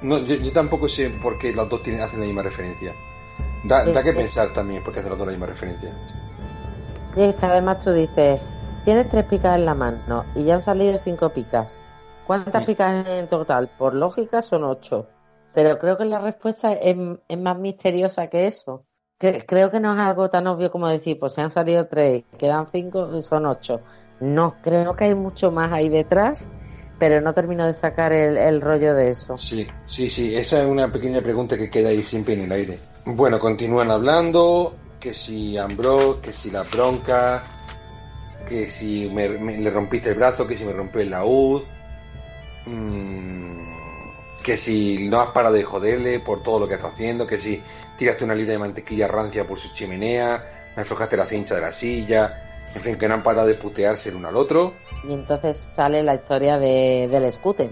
No, yo, tampoco sé por qué los dos tienen, hacen la misma referencia. Da, da que pensar también porque hacen los dos la misma referencia. Y es que además tú dices, tienes tres picas en la mano y ya han salido cinco picas. ¿Cuántas picas en total? Por lógica son ocho. Pero creo que la respuesta es, es más misteriosa que eso. Creo que no es algo tan obvio como decir, pues se han salido tres, quedan cinco, son ocho. No, creo que hay mucho más ahí detrás, pero no termino de sacar el, el rollo de eso. Sí, sí, sí, esa es una pequeña pregunta que queda ahí siempre en el aire. Bueno, continúan hablando, que si Ambrose, que si la bronca, que si me, le rompiste el brazo, que si me rompí el laúd, mm, que si no has parado de joderle por todo lo que está haciendo, que si tiraste una libra de mantequilla rancia por su chimenea, me aflojaste la cincha de la silla, en fin, que no han parado de putearse el uno al otro. Y entonces sale la historia de, del Scuten.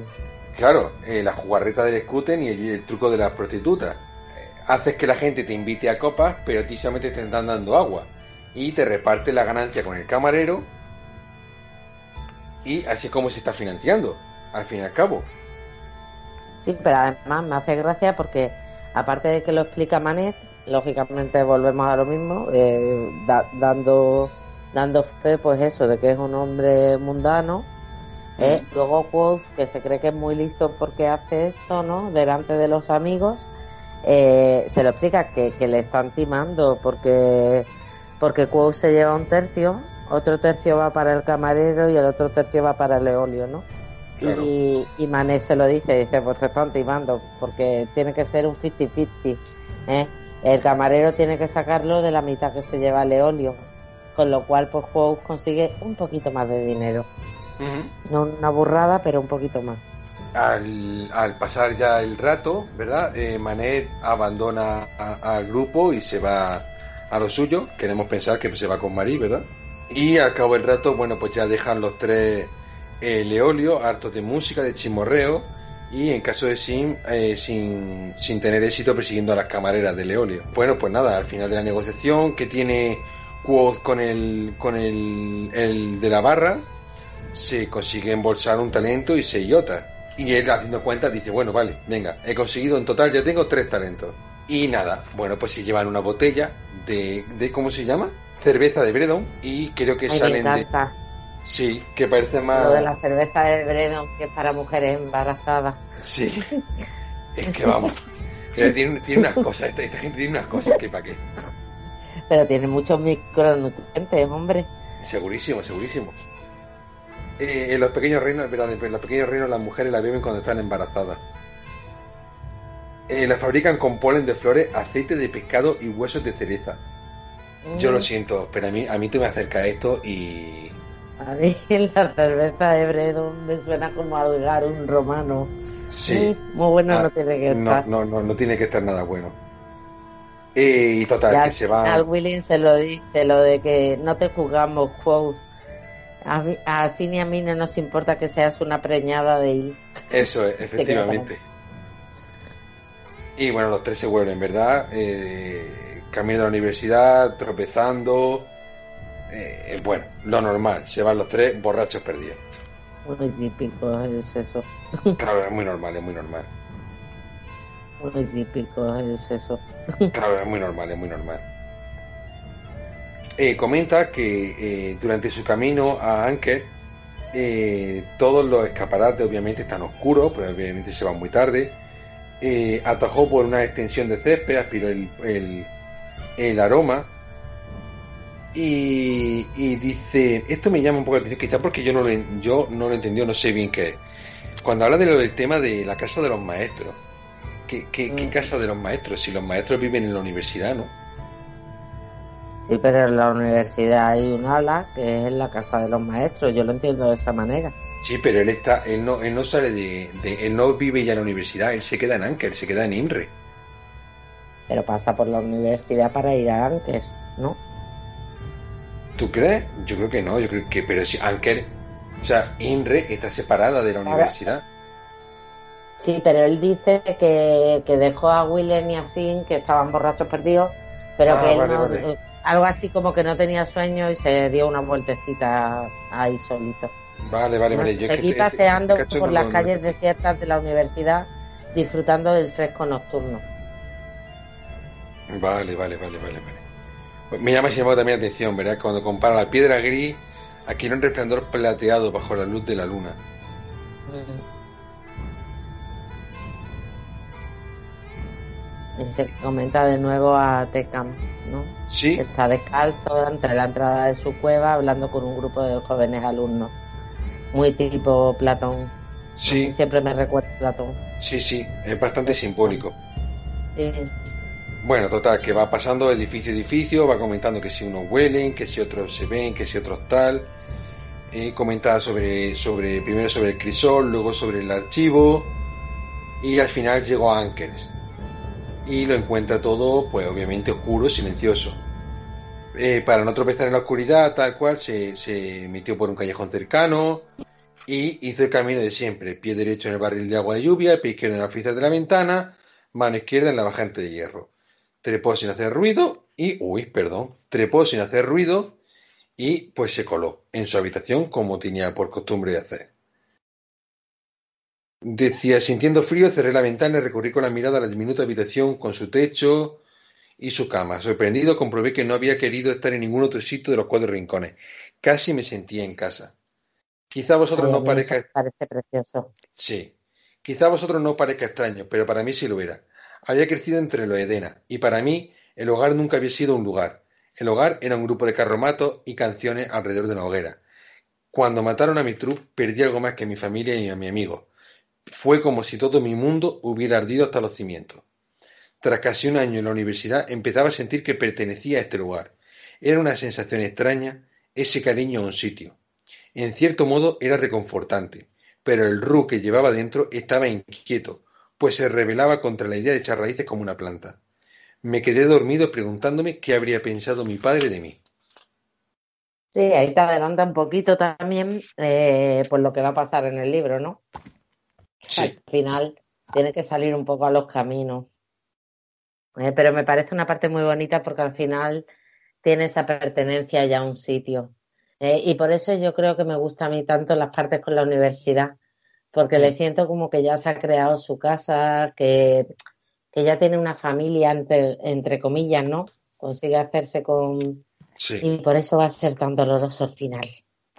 Claro, eh, la jugarreta del Scuten y el, truco de las prostitutas. Eh, haces que la gente te invite a copas, pero a ti solamente te están dando agua y te reparte la ganancia con el camarero y así es como se está financiando, al fin y al cabo. Sí, pero además me hace gracia porque aparte de que lo explica Manet, lógicamente volvemos a lo mismo, eh, dando dando fe pues eso, de que es un hombre mundano. Eh, luego Wolf, que se cree que es muy listo porque hace esto, ¿no? Delante de los amigos, eh, se lo explica que, que le están timando porque porque Quo se lleva un tercio, otro tercio va para el camarero y el otro tercio va para el eolio, ¿no? Y, y Mané se lo dice, dice, pues te están timando, porque tiene que ser un 50-50. ¿eh? El camarero tiene que sacarlo de la mitad que se lleva el eolio, con lo cual pues Quo consigue un poquito más de dinero. No una burrada, pero un poquito más. Al, al pasar ya el rato, ¿verdad? Eh, Manet abandona al grupo y se va a lo suyo. Queremos pensar que se va con Marí, ¿verdad? Y al cabo del rato, bueno, pues ya dejan los tres eh, Leolio, hartos de música, de chismorreo, y en caso de Sim, eh, sin, sin tener éxito persiguiendo a las camareras de Leolio. Bueno, pues nada, al final de la negociación que tiene Quoth con el, con el, el de la barra, se consigue embolsar un talento y seis yotas. Y él haciendo cuentas dice, bueno, vale, venga, he conseguido en total, ya tengo tres talentos. Y nada, bueno, pues se llevan una botella de, de ¿cómo se llama? Cerveza de Bredon y creo que salen de... Sí, que parece más... Lo de la cerveza de Bredon, que es para mujeres embarazadas. Sí, es que vamos. tiene, tiene unas cosas, esta, gente tiene unas cosas que para qué. Pero tiene muchos micronutrientes, hombre. Segurísimo, segurísimo. Eh, en los pequeños reinos, en los pequeños reinos las mujeres la beben cuando están embarazadas. Eh, la fabrican con polen de flores, aceite de pescado y huesos de cereza. Yo lo mm. siento, pero a mí, a mí tú me acerca esto y... A mí la cerveza de Bredon me suena como algar un romano. Sí. muy bueno ah, no tiene que estar. No, no, no, tiene que estar nada bueno. Eh, y total, que se va... Al William se lo dice, lo de que no te jugamos, quote. A, mí, a ni a mí no nos importa que seas una preñada de ir. Eso es, efectivamente. Y bueno, los tres se vuelven, ¿verdad? Eh, camino de la universidad, tropezando. Eh, bueno, lo normal, se van los tres borrachos perdidos. Muy típico es eso. Claro, es muy normal, es muy normal. Muy típico es eso. Claro, es muy normal, es muy normal. Eh, comenta que durante su camino a Anker, todos los escaparates obviamente están oscuros, pues obviamente se van muy tarde eh, atajó por una extensión de césped, aspiró el, el, aroma y, dice, esto me llama un poco la atención, quizá porque yo no lo, yo no lo entendí, no sé bien qué es. Cuando habla de lo del tema de la casa de los maestros, ¿qué, qué, mm. casa de los maestros? Si los maestros viven en la universidad, ¿no? Sí, pero en la universidad hay un ala que es la casa de los maestros, yo lo entiendo de esa manera. Sí, pero él está, él no, él no sale de, él no vive ya en la universidad, él se queda en Anker, se queda en INRE. Pero pasa por la universidad para ir a Anker, ¿no? ¿Tú crees? Yo creo que no, yo creo que, pero si Anker, O sea, Inre está separada de la universidad. Sí, pero él dice que, dejó a Willen y a Sin, que estaban borrachos perdidos, pero ah, que él no, algo así como que no tenía sueño y se dio una vueltecita ahí solito. Vale, vale, vale. Yo seguí paseando por las calles desiertas de la universidad, disfrutando del fresco nocturno. Vale, vale, vale, vale, vale. Pues me llama también la atención, ¿verdad? Cuando compara la piedra gris, aquí en un resplandor plateado bajo la luz de la luna. Y se comenta de nuevo a Tecam, ¿no? Sí. Está descalzo ante la entrada de su cueva hablando con un grupo de jóvenes alumnos. Muy tipo Platón. Sí. Siempre me recuerda a Platón. Sí, sí, es bastante simbólico. Sí. Bueno, total, que va pasando edificio a edificio, va comentando que si unos huelen, que si otros se ven, que si otros tal. Eh, comenta sobre, sobre, primero sobre el crisol, luego sobre el archivo. Y al final llegó a Ankers. Y lo encuentra todo, pues obviamente oscuro, silencioso. Eh, para no tropezar en la oscuridad, tal cual, se, se metió por un callejón cercano y hizo el camino de siempre. Pie derecho en el barril de agua de lluvia, pie izquierdo en la friza de la ventana, mano izquierda en la bajante de hierro trepó sin hacer ruido y, uy, perdón, trepó sin hacer ruido y pues se coló en su habitación como tenía por costumbre de hacer. Decía, sintiendo frío, cerré la ventana y recorrí con la mirada a la diminuta habitación con su techo y su cama. Sorprendido, comprobé que no había querido estar en ningún otro sitio de los cuatro rincones. Casi me sentía en casa. Quizá a vosotros no parezca... Parece precioso. Sí. Quizá a vosotros no parezca extraño, pero para mí sí lo era. Había crecido entre los Edena, y para mí el hogar nunca había sido un lugar. El hogar era un grupo de carromatos y canciones alrededor de una hoguera. Cuando mataron a mi trup, perdí algo más que a mi familia y a mi amigo. Fue como si todo mi mundo hubiera ardido hasta los cimientos. Tras casi un año en la universidad, empezaba a sentir que pertenecía a este lugar. Era una sensación extraña, ese cariño a un sitio. En cierto modo era reconfortante, pero el Ru que llevaba dentro estaba inquieto, pues se rebelaba contra la idea de echar raíces como una planta. Me quedé dormido preguntándome qué habría pensado mi padre de mí. Sí, ahí te adelanta un poquito también eh, por lo que va a pasar en el libro, ¿no? Sí. Al final tiene que salir un poco a los caminos. Eh, pero me parece una parte muy bonita porque al final tiene esa pertenencia ya a un sitio. Eh, y por eso yo creo que me gusta a mí tanto las partes con la universidad, porque le mm. siento como que ya se ha creado su casa, que, que ya tiene una familia, entre, entre comillas, ¿no? Consigue hacerse con... Sí. Y por eso va a ser tan doloroso el final.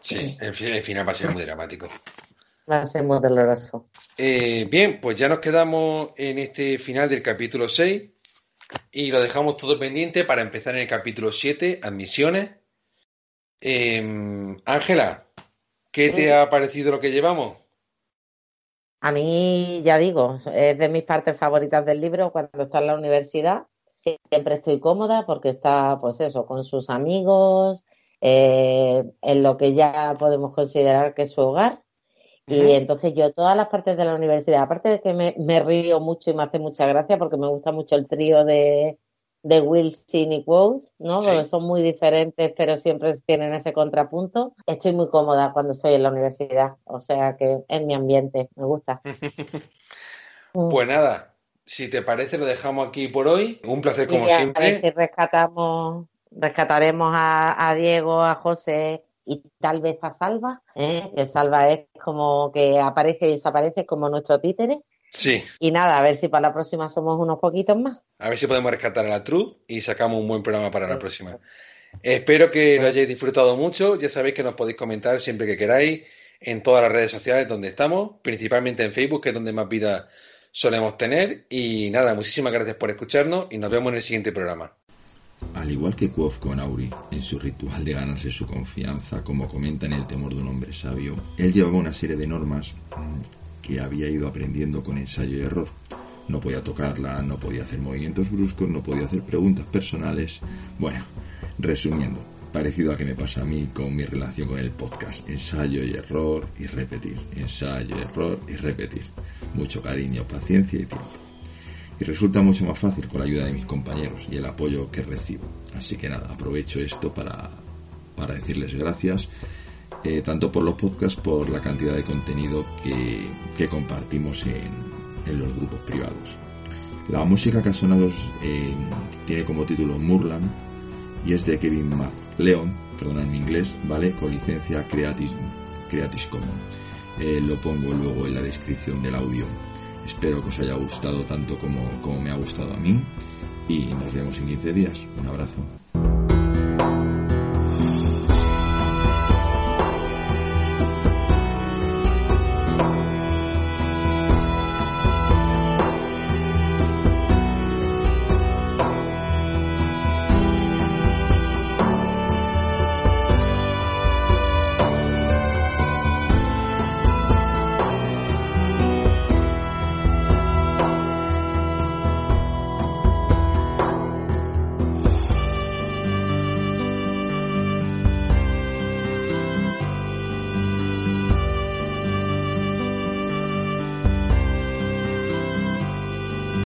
Sí, el, final va a ser muy dramático. Va a ser muy doloroso. Eh, bien, pues ya nos quedamos en este final del capítulo 6 y lo dejamos todo pendiente para empezar en el capítulo 7, admisiones. Em, Ángela, ¿qué te ha parecido lo que llevamos? A mí, ya digo, es de mis partes favoritas del libro cuando está en la universidad. Siempre estoy cómoda porque está, pues eso, con sus amigos, eh, en lo que ya podemos considerar que es su hogar. Y entonces yo todas las partes de la universidad, aparte de que me, me río mucho y me hace mucha gracia porque me gusta mucho el trío de, de Wilson y Quoth, ¿no? Porque son muy diferentes, pero siempre tienen ese contrapunto. Estoy muy cómoda cuando estoy en la universidad, o sea que en mi ambiente, me gusta. pues nada, si te parece, lo dejamos aquí por hoy. Un placer como siempre. A ver si rescatamos, rescataremos a, Diego, a José y tal vez a Salva, ¿eh? que Salva es como que aparece y desaparece como nuestro títere. Sí. Y nada, a ver si para la próxima somos unos poquitos más. A ver si podemos rescatar a la True y sacamos un buen programa para la próxima. Espero que lo hayáis disfrutado mucho. Ya sabéis que nos podéis comentar siempre que queráis en todas las redes sociales donde estamos, principalmente en Facebook, que es donde más vida solemos tener. Y nada, muchísimas gracias por escucharnos y nos vemos en el siguiente programa. Al igual que Quoth con Auri, en su ritual de ganarse su confianza, como comenta en El temor de un hombre sabio, él llevaba una serie de normas que había ido aprendiendo con ensayo y error. No podía tocarla, no podía hacer movimientos bruscos, no podía hacer preguntas personales. Bueno, resumiendo, parecido a que me pasa a mí con mi relación con el podcast. Ensayo y error y repetir. Ensayo, error y repetir. Mucho cariño, paciencia y tiempo. Y resulta mucho más fácil con la ayuda de mis compañeros y el apoyo que recibo. Así que nada, aprovecho esto para, para decirles gracias eh, tanto por los podcasts, por la cantidad de contenido que, que compartimos en, en, los grupos privados. La música que ha eh, tiene como título Murland y es de Kevin Leon, perdón en inglés, ¿vale? Con licencia Creative, Creative Commons. Eh, lo pongo luego en la descripción del audio. Espero que os haya gustado tanto como, como me ha gustado a mí y nos vemos en 15 días. Un abrazo.